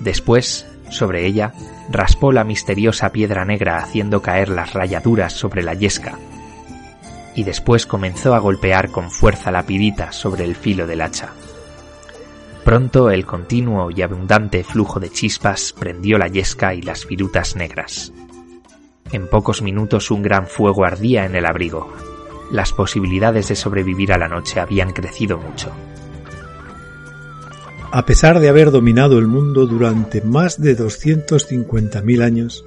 Después, sobre ella, raspó la misteriosa piedra negra haciendo caer las rayaduras sobre la yesca. Y después comenzó a golpear con fuerza la pirita sobre el filo del hacha. Pronto el continuo y abundante flujo de chispas prendió la yesca y las virutas negras. En pocos minutos un gran fuego ardía en el abrigo. Las posibilidades de sobrevivir a la noche habían crecido mucho. A pesar de haber dominado el mundo durante más de 250.000 años,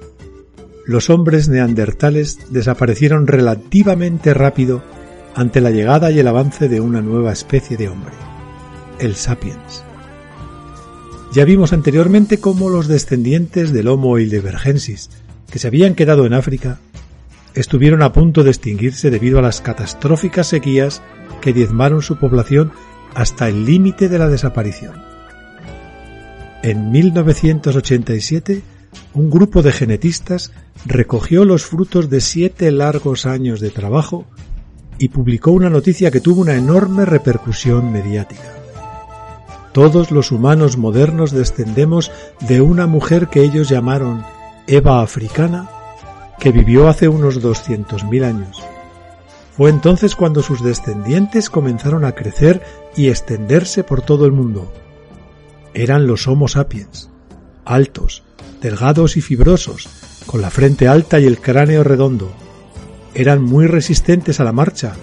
los hombres neandertales desaparecieron relativamente rápido ante la llegada y el avance de una nueva especie de hombre, el sapiens. Ya vimos anteriormente cómo los descendientes del Homo heidelbergensis, que se habían quedado en África, estuvieron a punto de extinguirse debido a las catastróficas sequías que diezmaron su población hasta el límite de la desaparición. En 1987, un grupo de genetistas recogió los frutos de siete largos años de trabajo y publicó una noticia que tuvo una enorme repercusión mediática. Todos los humanos modernos descendemos de una mujer que ellos llamaron Eva africana, que vivió hace unos 200.000 años. Fue entonces cuando sus descendientes comenzaron a crecer y extenderse por todo el mundo. Eran los Homo sapiens, altos, delgados y fibrosos, con la frente alta y el cráneo redondo. Eran muy resistentes a la marcha,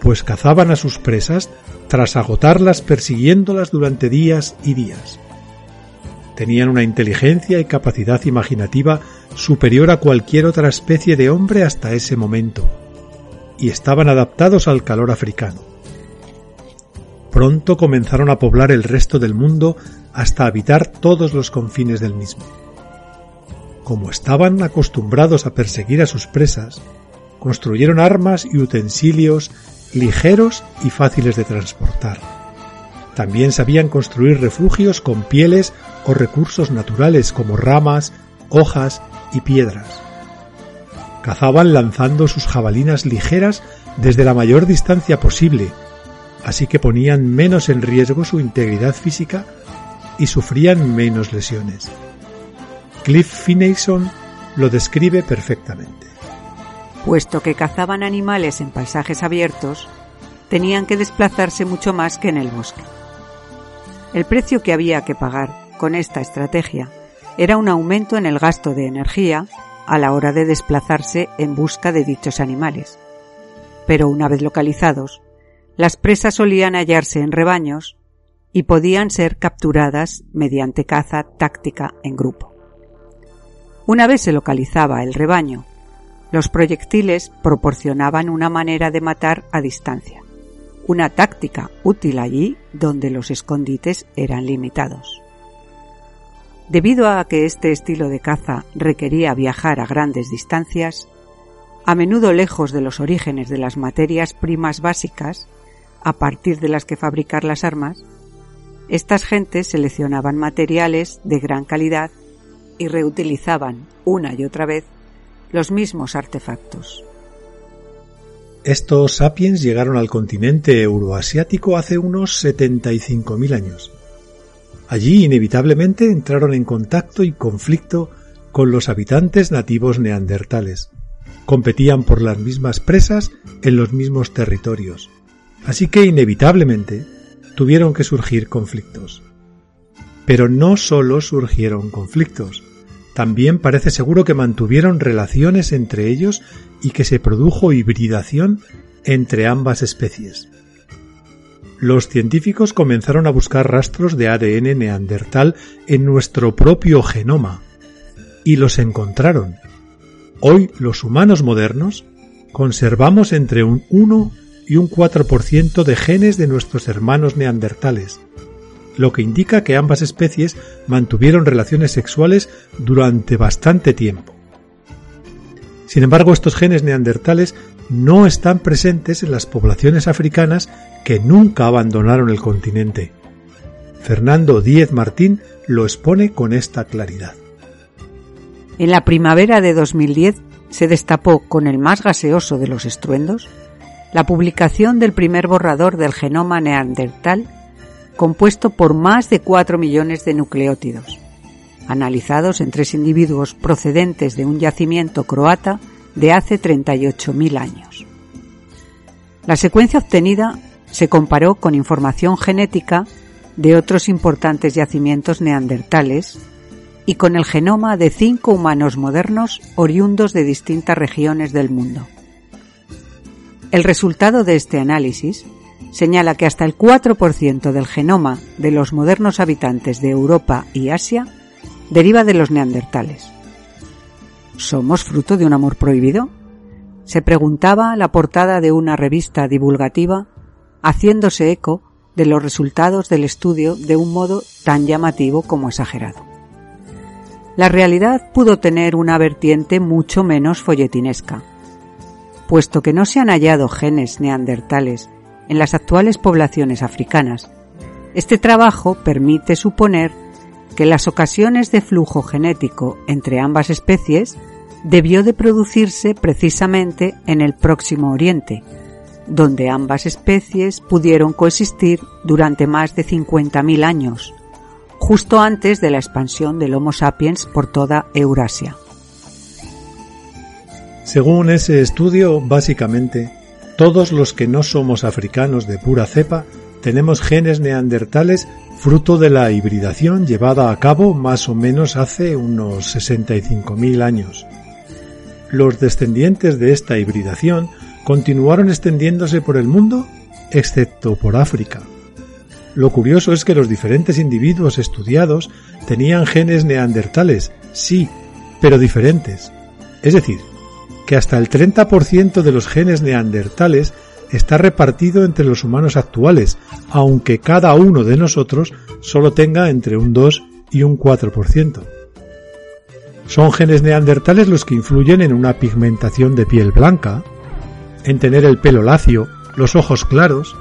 pues cazaban a sus presas tras agotarlas persiguiéndolas durante días y días. Tenían una inteligencia y capacidad imaginativa superior a cualquier otra especie de hombre hasta ese momento, y estaban adaptados al calor africano. Pronto comenzaron a poblar el resto del mundo hasta habitar todos los confines del mismo. Como estaban acostumbrados a perseguir a sus presas, construyeron armas y utensilios ligeros y fáciles de transportar. También sabían construir refugios con pieles o recursos naturales como ramas, hojas y piedras. Cazaban lanzando sus jabalinas ligeras desde la mayor distancia posible, así que ponían menos en riesgo su integridad física y sufrían menos lesiones. Cliff Finlayson lo describe perfectamente puesto que cazaban animales en paisajes abiertos, tenían que desplazarse mucho más que en el bosque. El precio que había que pagar con esta estrategia era un aumento en el gasto de energía a la hora de desplazarse en busca de dichos animales. Pero una vez localizados, las presas solían hallarse en rebaños y podían ser capturadas mediante caza táctica en grupo. Una vez se localizaba el rebaño los proyectiles proporcionaban una manera de matar a distancia, una táctica útil allí donde los escondites eran limitados. Debido a que este estilo de caza requería viajar a grandes distancias, a menudo lejos de los orígenes de las materias primas básicas, a partir de las que fabricar las armas, estas gentes seleccionaban materiales de gran calidad y reutilizaban una y otra vez los mismos artefactos. Estos sapiens llegaron al continente euroasiático hace unos 75.000 años. Allí inevitablemente entraron en contacto y conflicto con los habitantes nativos neandertales. Competían por las mismas presas en los mismos territorios. Así que inevitablemente tuvieron que surgir conflictos. Pero no solo surgieron conflictos, también parece seguro que mantuvieron relaciones entre ellos y que se produjo hibridación entre ambas especies. Los científicos comenzaron a buscar rastros de ADN neandertal en nuestro propio genoma y los encontraron. Hoy los humanos modernos conservamos entre un 1 y un 4% de genes de nuestros hermanos neandertales, lo que indica que ambas especies mantuvieron relaciones sexuales durante bastante tiempo. Sin embargo, estos genes neandertales no están presentes en las poblaciones africanas que nunca abandonaron el continente. Fernando Díez Martín lo expone con esta claridad. En la primavera de 2010 se destapó con el más gaseoso de los estruendos la publicación del primer borrador del genoma neandertal compuesto por más de 4 millones de nucleótidos, analizados en tres individuos procedentes de un yacimiento croata de hace 38.000 años. La secuencia obtenida se comparó con información genética de otros importantes yacimientos neandertales y con el genoma de cinco humanos modernos oriundos de distintas regiones del mundo. El resultado de este análisis señala que hasta el 4% del genoma de los modernos habitantes de Europa y Asia deriva de los neandertales. ¿Somos fruto de un amor prohibido? Se preguntaba la portada de una revista divulgativa, haciéndose eco de los resultados del estudio de un modo tan llamativo como exagerado. La realidad pudo tener una vertiente mucho menos folletinesca. Puesto que no se han hallado genes neandertales en las actuales poblaciones africanas. Este trabajo permite suponer que las ocasiones de flujo genético entre ambas especies debió de producirse precisamente en el próximo Oriente, donde ambas especies pudieron coexistir durante más de 50.000 años, justo antes de la expansión del Homo sapiens por toda Eurasia. Según ese estudio, básicamente, todos los que no somos africanos de pura cepa tenemos genes neandertales fruto de la hibridación llevada a cabo más o menos hace unos 65.000 años. Los descendientes de esta hibridación continuaron extendiéndose por el mundo, excepto por África. Lo curioso es que los diferentes individuos estudiados tenían genes neandertales, sí, pero diferentes. Es decir, que hasta el 30% de los genes neandertales está repartido entre los humanos actuales, aunque cada uno de nosotros solo tenga entre un 2 y un 4%. Son genes neandertales los que influyen en una pigmentación de piel blanca, en tener el pelo lacio, los ojos claros,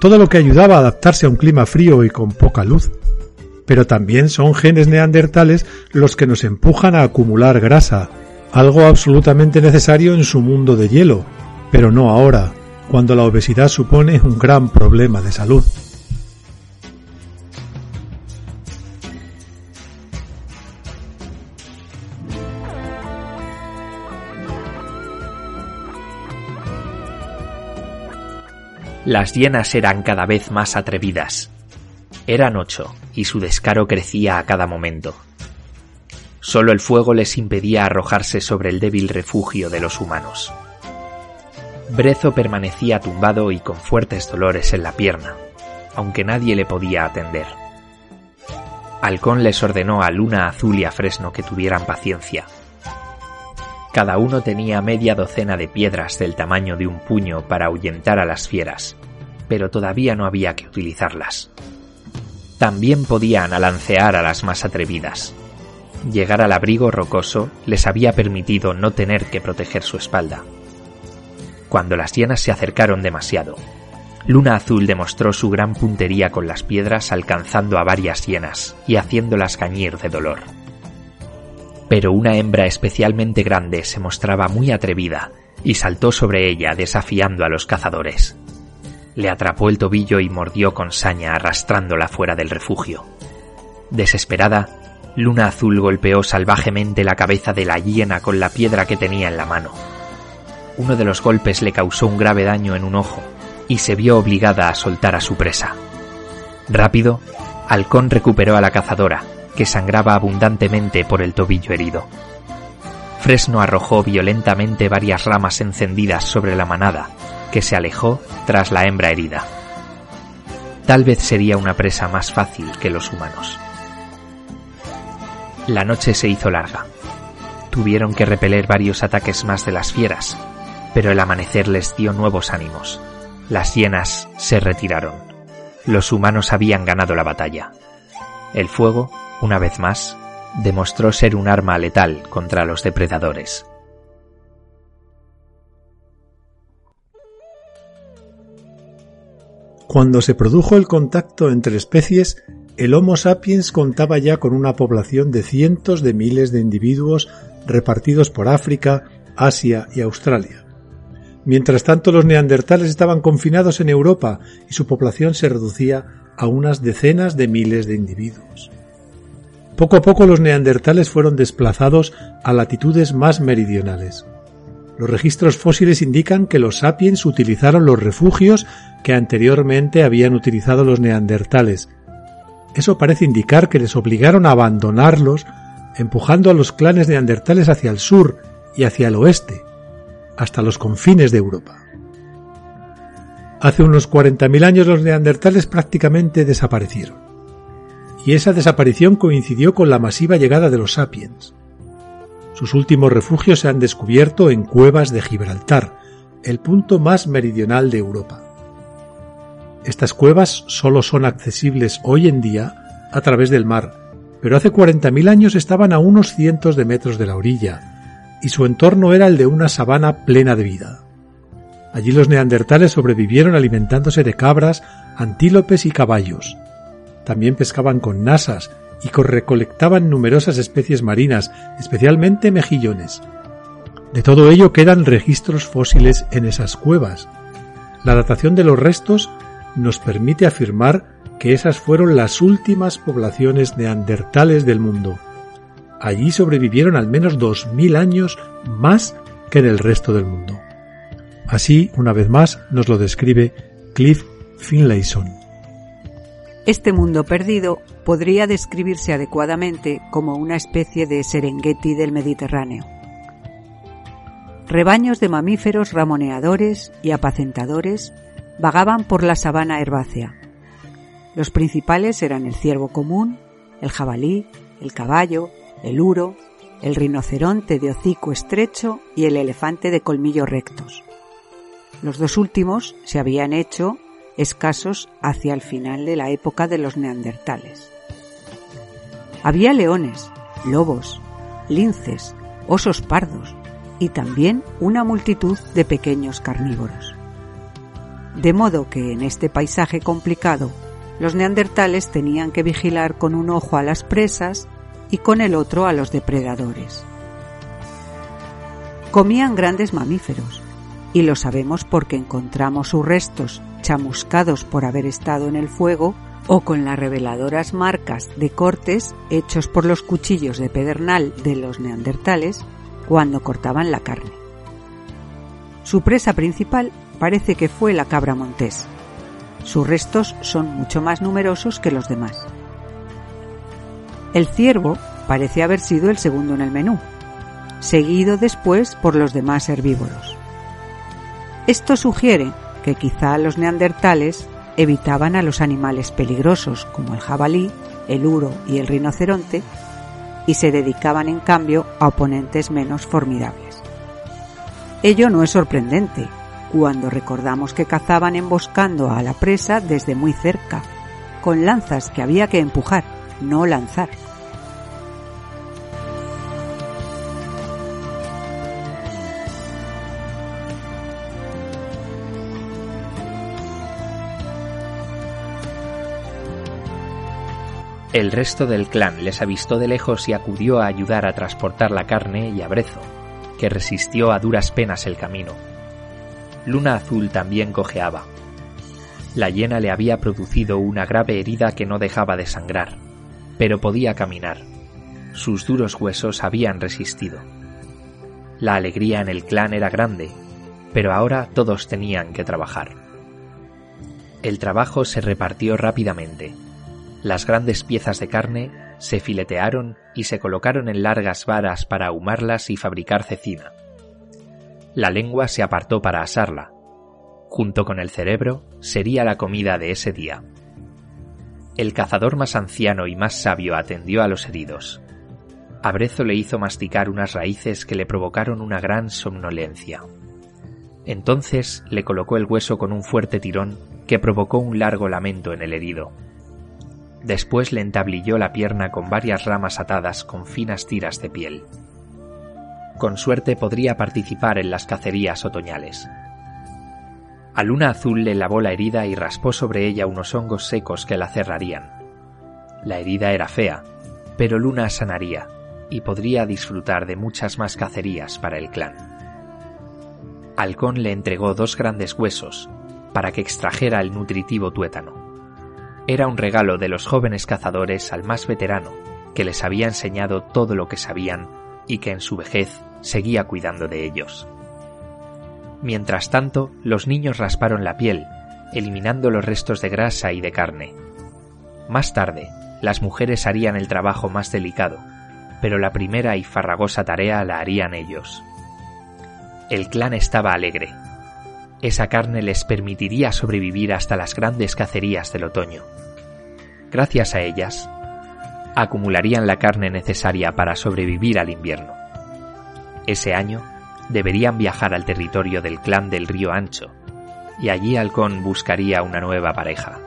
todo lo que ayudaba a adaptarse a un clima frío y con poca luz. Pero también son genes neandertales los que nos empujan a acumular grasa, algo absolutamente necesario en su mundo de hielo, pero no ahora, cuando la obesidad supone un gran problema de salud. Las hienas eran cada vez más atrevidas. Eran ocho, y su descaro crecía a cada momento. Solo el fuego les impedía arrojarse sobre el débil refugio de los humanos. Brezo permanecía tumbado y con fuertes dolores en la pierna, aunque nadie le podía atender. Halcón les ordenó a Luna Azul y a Fresno que tuvieran paciencia. Cada uno tenía media docena de piedras del tamaño de un puño para ahuyentar a las fieras, pero todavía no había que utilizarlas. También podían alancear a las más atrevidas, llegar al abrigo rocoso les había permitido no tener que proteger su espalda. Cuando las hienas se acercaron demasiado, Luna Azul demostró su gran puntería con las piedras alcanzando a varias hienas y haciéndolas gañir de dolor. pero una hembra especialmente grande se mostraba muy atrevida y saltó sobre ella desafiando a los cazadores. Le atrapó el tobillo y mordió con saña arrastrándola fuera del refugio. Desesperada, Luna Azul golpeó salvajemente la cabeza de la hiena con la piedra que tenía en la mano. Uno de los golpes le causó un grave daño en un ojo y se vio obligada a soltar a su presa. Rápido, Halcón recuperó a la cazadora, que sangraba abundantemente por el tobillo herido. Fresno arrojó violentamente varias ramas encendidas sobre la manada, que se alejó tras la hembra herida. Tal vez sería una presa más fácil que los humanos. La noche se hizo larga. Tuvieron que repeler varios ataques más de las fieras, pero el amanecer les dio nuevos ánimos. Las hienas se retiraron. Los humanos habían ganado la batalla. El fuego, una vez más, demostró ser un arma letal contra los depredadores. Cuando se produjo el contacto entre especies, el Homo sapiens contaba ya con una población de cientos de miles de individuos repartidos por África, Asia y Australia. Mientras tanto, los neandertales estaban confinados en Europa y su población se reducía a unas decenas de miles de individuos. Poco a poco los neandertales fueron desplazados a latitudes más meridionales. Los registros fósiles indican que los sapiens utilizaron los refugios que anteriormente habían utilizado los neandertales, eso parece indicar que les obligaron a abandonarlos, empujando a los clanes neandertales hacia el sur y hacia el oeste, hasta los confines de Europa. Hace unos 40.000 años los neandertales prácticamente desaparecieron. Y esa desaparición coincidió con la masiva llegada de los sapiens. Sus últimos refugios se han descubierto en cuevas de Gibraltar, el punto más meridional de Europa. Estas cuevas solo son accesibles hoy en día a través del mar, pero hace 40.000 años estaban a unos cientos de metros de la orilla, y su entorno era el de una sabana plena de vida. Allí los neandertales sobrevivieron alimentándose de cabras, antílopes y caballos. También pescaban con nasas y recolectaban numerosas especies marinas, especialmente mejillones. De todo ello quedan registros fósiles en esas cuevas. La datación de los restos nos permite afirmar que esas fueron las últimas poblaciones neandertales del mundo. Allí sobrevivieron al menos dos mil años más que en el resto del mundo. Así, una vez más, nos lo describe Cliff Finlayson. Este mundo perdido podría describirse adecuadamente como una especie de Serengeti del Mediterráneo. Rebaños de mamíferos ramoneadores y apacentadores vagaban por la sabana herbácea. Los principales eran el ciervo común, el jabalí, el caballo, el uro, el rinoceronte de hocico estrecho y el elefante de colmillos rectos. Los dos últimos se habían hecho escasos hacia el final de la época de los neandertales. Había leones, lobos, linces, osos pardos y también una multitud de pequeños carnívoros de modo que en este paisaje complicado los neandertales tenían que vigilar con un ojo a las presas y con el otro a los depredadores. Comían grandes mamíferos, y lo sabemos porque encontramos sus restos chamuscados por haber estado en el fuego o con las reveladoras marcas de cortes hechos por los cuchillos de pedernal de los neandertales cuando cortaban la carne. Su presa principal parece que fue la cabra montés. Sus restos son mucho más numerosos que los demás. El ciervo parece haber sido el segundo en el menú, seguido después por los demás herbívoros. Esto sugiere que quizá los neandertales evitaban a los animales peligrosos como el jabalí, el uro y el rinoceronte y se dedicaban en cambio a oponentes menos formidables. Ello no es sorprendente, cuando recordamos que cazaban emboscando a la presa desde muy cerca, con lanzas que había que empujar, no lanzar. El resto del clan les avistó de lejos y acudió a ayudar a transportar la carne y a Brezo, que resistió a duras penas el camino. Luna Azul también cojeaba. La hiena le había producido una grave herida que no dejaba de sangrar, pero podía caminar. Sus duros huesos habían resistido. La alegría en el clan era grande, pero ahora todos tenían que trabajar. El trabajo se repartió rápidamente. Las grandes piezas de carne se filetearon y se colocaron en largas varas para ahumarlas y fabricar cecina. La lengua se apartó para asarla. Junto con el cerebro sería la comida de ese día. El cazador más anciano y más sabio atendió a los heridos. Abrezo le hizo masticar unas raíces que le provocaron una gran somnolencia. Entonces le colocó el hueso con un fuerte tirón que provocó un largo lamento en el herido. Después le entablilló la pierna con varias ramas atadas con finas tiras de piel. Con suerte podría participar en las cacerías otoñales. A Luna Azul le lavó la herida y raspó sobre ella unos hongos secos que la cerrarían. La herida era fea, pero Luna sanaría y podría disfrutar de muchas más cacerías para el clan. Halcón le entregó dos grandes huesos para que extrajera el nutritivo tuétano. Era un regalo de los jóvenes cazadores al más veterano, que les había enseñado todo lo que sabían y que en su vejez seguía cuidando de ellos. Mientras tanto, los niños rasparon la piel, eliminando los restos de grasa y de carne. Más tarde, las mujeres harían el trabajo más delicado, pero la primera y farragosa tarea la harían ellos. El clan estaba alegre. Esa carne les permitiría sobrevivir hasta las grandes cacerías del otoño. Gracias a ellas, acumularían la carne necesaria para sobrevivir al invierno. Ese año deberían viajar al territorio del clan del río Ancho, y allí Halcón buscaría una nueva pareja.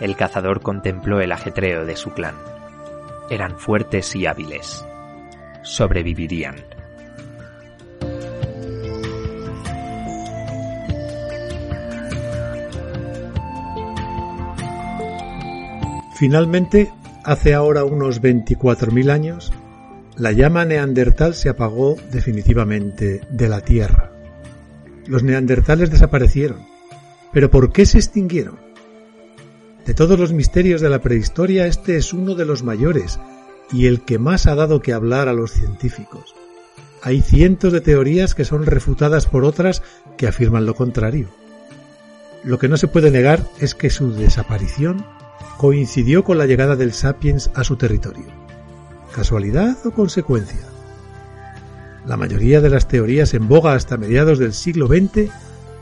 El cazador contempló el ajetreo de su clan. Eran fuertes y hábiles. Sobrevivirían. Finalmente, hace ahora unos 24.000 años, la llama neandertal se apagó definitivamente de la Tierra. Los neandertales desaparecieron. ¿Pero por qué se extinguieron? De todos los misterios de la prehistoria, este es uno de los mayores y el que más ha dado que hablar a los científicos. Hay cientos de teorías que son refutadas por otras que afirman lo contrario. Lo que no se puede negar es que su desaparición coincidió con la llegada del sapiens a su territorio. ¿Casualidad o consecuencia? La mayoría de las teorías en boga hasta mediados del siglo XX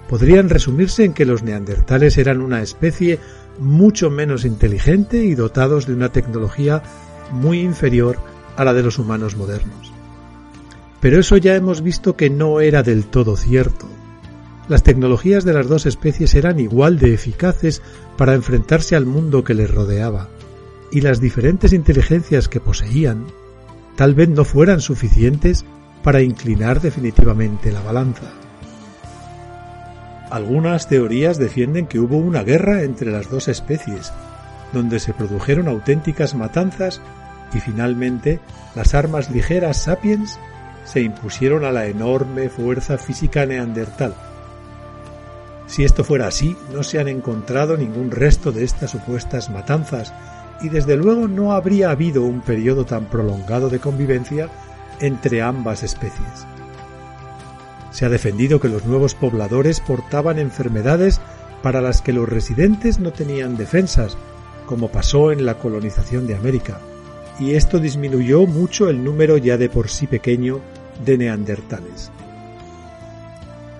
podrían resumirse en que los neandertales eran una especie mucho menos inteligente y dotados de una tecnología muy inferior a la de los humanos modernos. Pero eso ya hemos visto que no era del todo cierto. Las tecnologías de las dos especies eran igual de eficaces para enfrentarse al mundo que les rodeaba, y las diferentes inteligencias que poseían tal vez no fueran suficientes para inclinar definitivamente la balanza. Algunas teorías defienden que hubo una guerra entre las dos especies, donde se produjeron auténticas matanzas y finalmente las armas ligeras sapiens se impusieron a la enorme fuerza física neandertal, si esto fuera así, no se han encontrado ningún resto de estas supuestas matanzas y desde luego no habría habido un periodo tan prolongado de convivencia entre ambas especies. Se ha defendido que los nuevos pobladores portaban enfermedades para las que los residentes no tenían defensas, como pasó en la colonización de América, y esto disminuyó mucho el número ya de por sí pequeño de neandertales.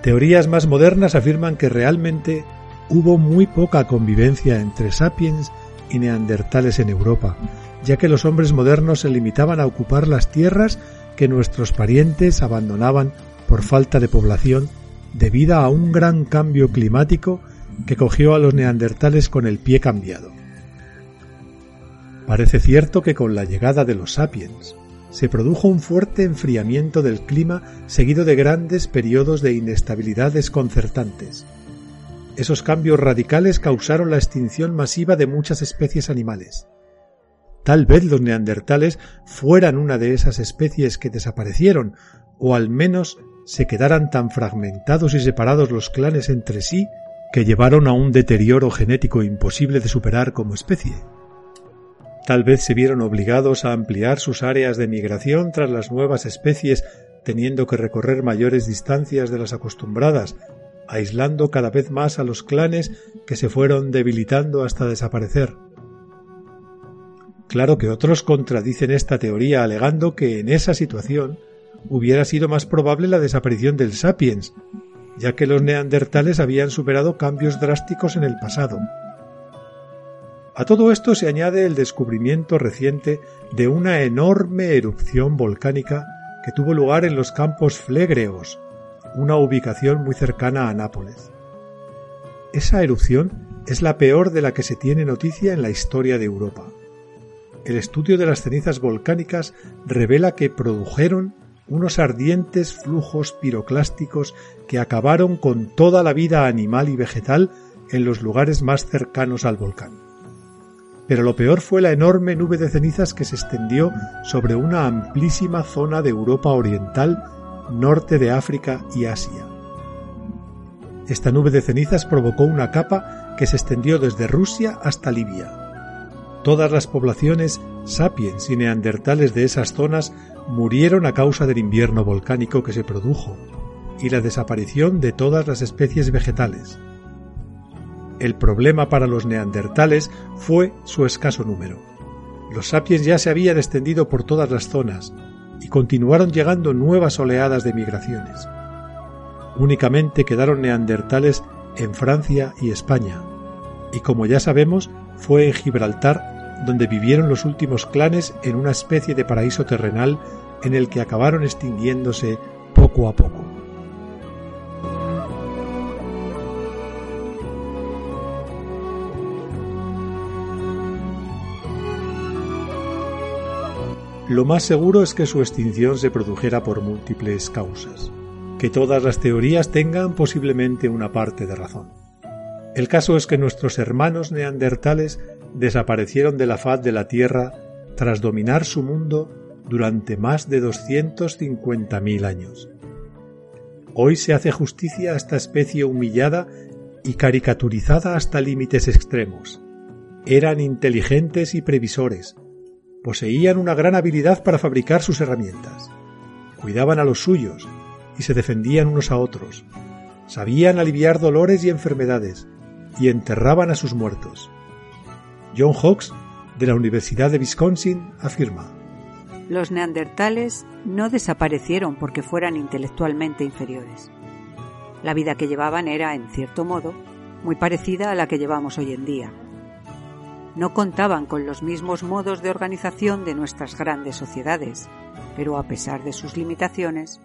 Teorías más modernas afirman que realmente hubo muy poca convivencia entre sapiens y neandertales en Europa, ya que los hombres modernos se limitaban a ocupar las tierras que nuestros parientes abandonaban por falta de población debido a un gran cambio climático que cogió a los neandertales con el pie cambiado. Parece cierto que con la llegada de los sapiens, se produjo un fuerte enfriamiento del clima seguido de grandes periodos de inestabilidad desconcertantes. Esos cambios radicales causaron la extinción masiva de muchas especies animales. Tal vez los neandertales fueran una de esas especies que desaparecieron, o al menos se quedaran tan fragmentados y separados los clanes entre sí que llevaron a un deterioro genético imposible de superar como especie. Tal vez se vieron obligados a ampliar sus áreas de migración tras las nuevas especies teniendo que recorrer mayores distancias de las acostumbradas, aislando cada vez más a los clanes que se fueron debilitando hasta desaparecer. Claro que otros contradicen esta teoría alegando que en esa situación hubiera sido más probable la desaparición del sapiens, ya que los neandertales habían superado cambios drásticos en el pasado. A todo esto se añade el descubrimiento reciente de una enorme erupción volcánica que tuvo lugar en los campos Flegreos, una ubicación muy cercana a Nápoles. Esa erupción es la peor de la que se tiene noticia en la historia de Europa. El estudio de las cenizas volcánicas revela que produjeron unos ardientes flujos piroclásticos que acabaron con toda la vida animal y vegetal en los lugares más cercanos al volcán pero lo peor fue la enorme nube de cenizas que se extendió sobre una amplísima zona de Europa Oriental, norte de África y Asia. Esta nube de cenizas provocó una capa que se extendió desde Rusia hasta Libia. Todas las poblaciones sapiens y neandertales de esas zonas murieron a causa del invierno volcánico que se produjo y la desaparición de todas las especies vegetales. El problema para los neandertales fue su escaso número. Los sapiens ya se habían extendido por todas las zonas y continuaron llegando nuevas oleadas de migraciones. Únicamente quedaron neandertales en Francia y España, y como ya sabemos, fue en Gibraltar donde vivieron los últimos clanes en una especie de paraíso terrenal en el que acabaron extinguiéndose poco a poco. Lo más seguro es que su extinción se produjera por múltiples causas, que todas las teorías tengan posiblemente una parte de razón. El caso es que nuestros hermanos neandertales desaparecieron de la faz de la Tierra tras dominar su mundo durante más de 250.000 años. Hoy se hace justicia a esta especie humillada y caricaturizada hasta límites extremos. Eran inteligentes y previsores, poseían una gran habilidad para fabricar sus herramientas. Cuidaban a los suyos y se defendían unos a otros. Sabían aliviar dolores y enfermedades y enterraban a sus muertos. John Hawkes, de la Universidad de Wisconsin, afirma. Los neandertales no desaparecieron porque fueran intelectualmente inferiores. La vida que llevaban era, en cierto modo, muy parecida a la que llevamos hoy en día, no contaban con los mismos modos de organización de nuestras grandes sociedades, pero a pesar de sus limitaciones,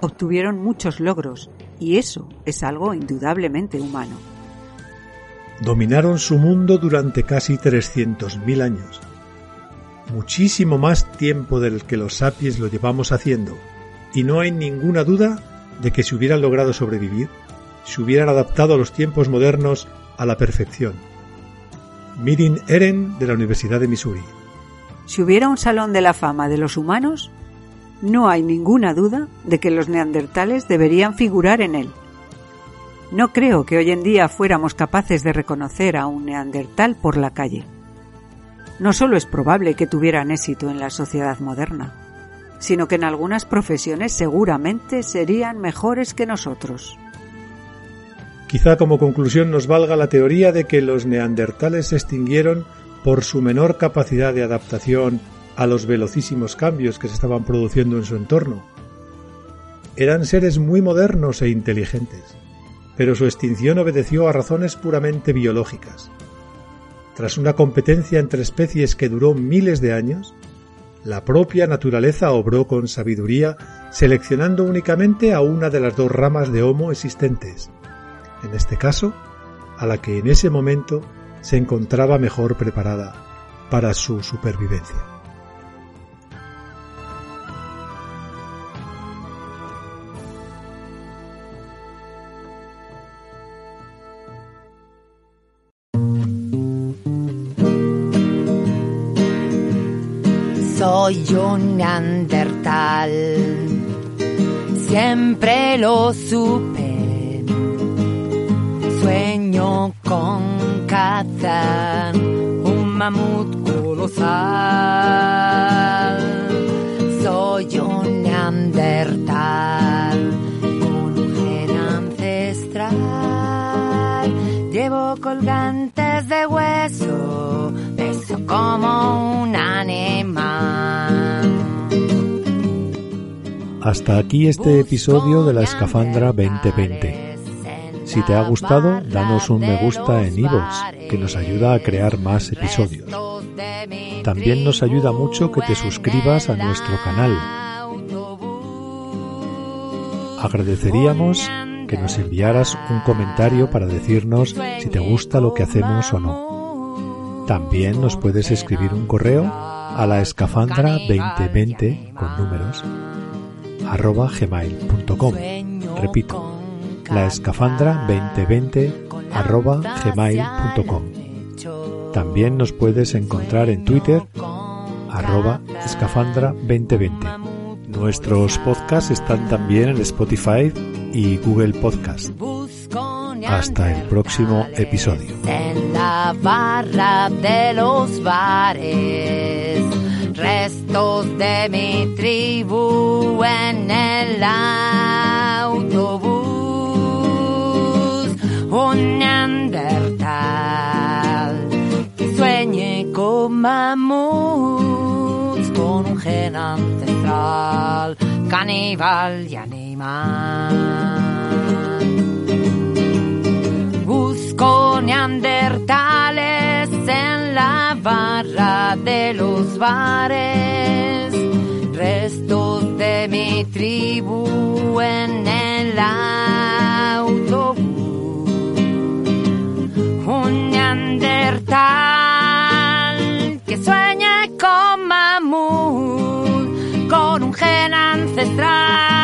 obtuvieron muchos logros y eso es algo indudablemente humano. Dominaron su mundo durante casi 300.000 años, muchísimo más tiempo del que los sapiens lo llevamos haciendo, y no hay ninguna duda de que si hubieran logrado sobrevivir, se hubieran adaptado a los tiempos modernos a la perfección Mirin Eren de la Universidad de Missouri. Si hubiera un salón de la fama de los humanos, no hay ninguna duda de que los neandertales deberían figurar en él. No creo que hoy en día fuéramos capaces de reconocer a un neandertal por la calle. No solo es probable que tuvieran éxito en la sociedad moderna, sino que en algunas profesiones seguramente serían mejores que nosotros. Quizá como conclusión nos valga la teoría de que los neandertales se extinguieron por su menor capacidad de adaptación a los velocísimos cambios que se estaban produciendo en su entorno. Eran seres muy modernos e inteligentes, pero su extinción obedeció a razones puramente biológicas. Tras una competencia entre especies que duró miles de años, la propia naturaleza obró con sabiduría seleccionando únicamente a una de las dos ramas de Homo existentes, en este caso, a la que en ese momento se encontraba mejor preparada para su supervivencia. Soy un neandertal, siempre lo supe. Un mamut colosal. Soy un neandertal un gen ancestral. Llevo colgantes de hueso, beso como un animal. Hasta aquí este episodio de la Escafandra 2020. Si te ha gustado, danos un me gusta en iVoox, que nos ayuda a crear más episodios. También nos ayuda mucho que te suscribas a nuestro canal. Agradeceríamos que nos enviaras un comentario para decirnos si te gusta lo que hacemos o no. También nos puedes escribir un correo a la escafandra 2020 con números arroba gmail.com. Repito, la escafandra 2020 arroba gmail.com. También nos puedes encontrar en Twitter arroba escafandra 2020. Nuestros podcasts están también en Spotify y Google Podcast. Hasta el próximo episodio. En la barra de los bares, restos de mi tribu en el autobús. Un neandertal que sueñe con mamuts, con un gen ancestral, caníbal y animal. Busco neandertales en la barra de los bares, restos de mi tribu en el autobús. Neandertal que sueña con mamut, con un gen ancestral.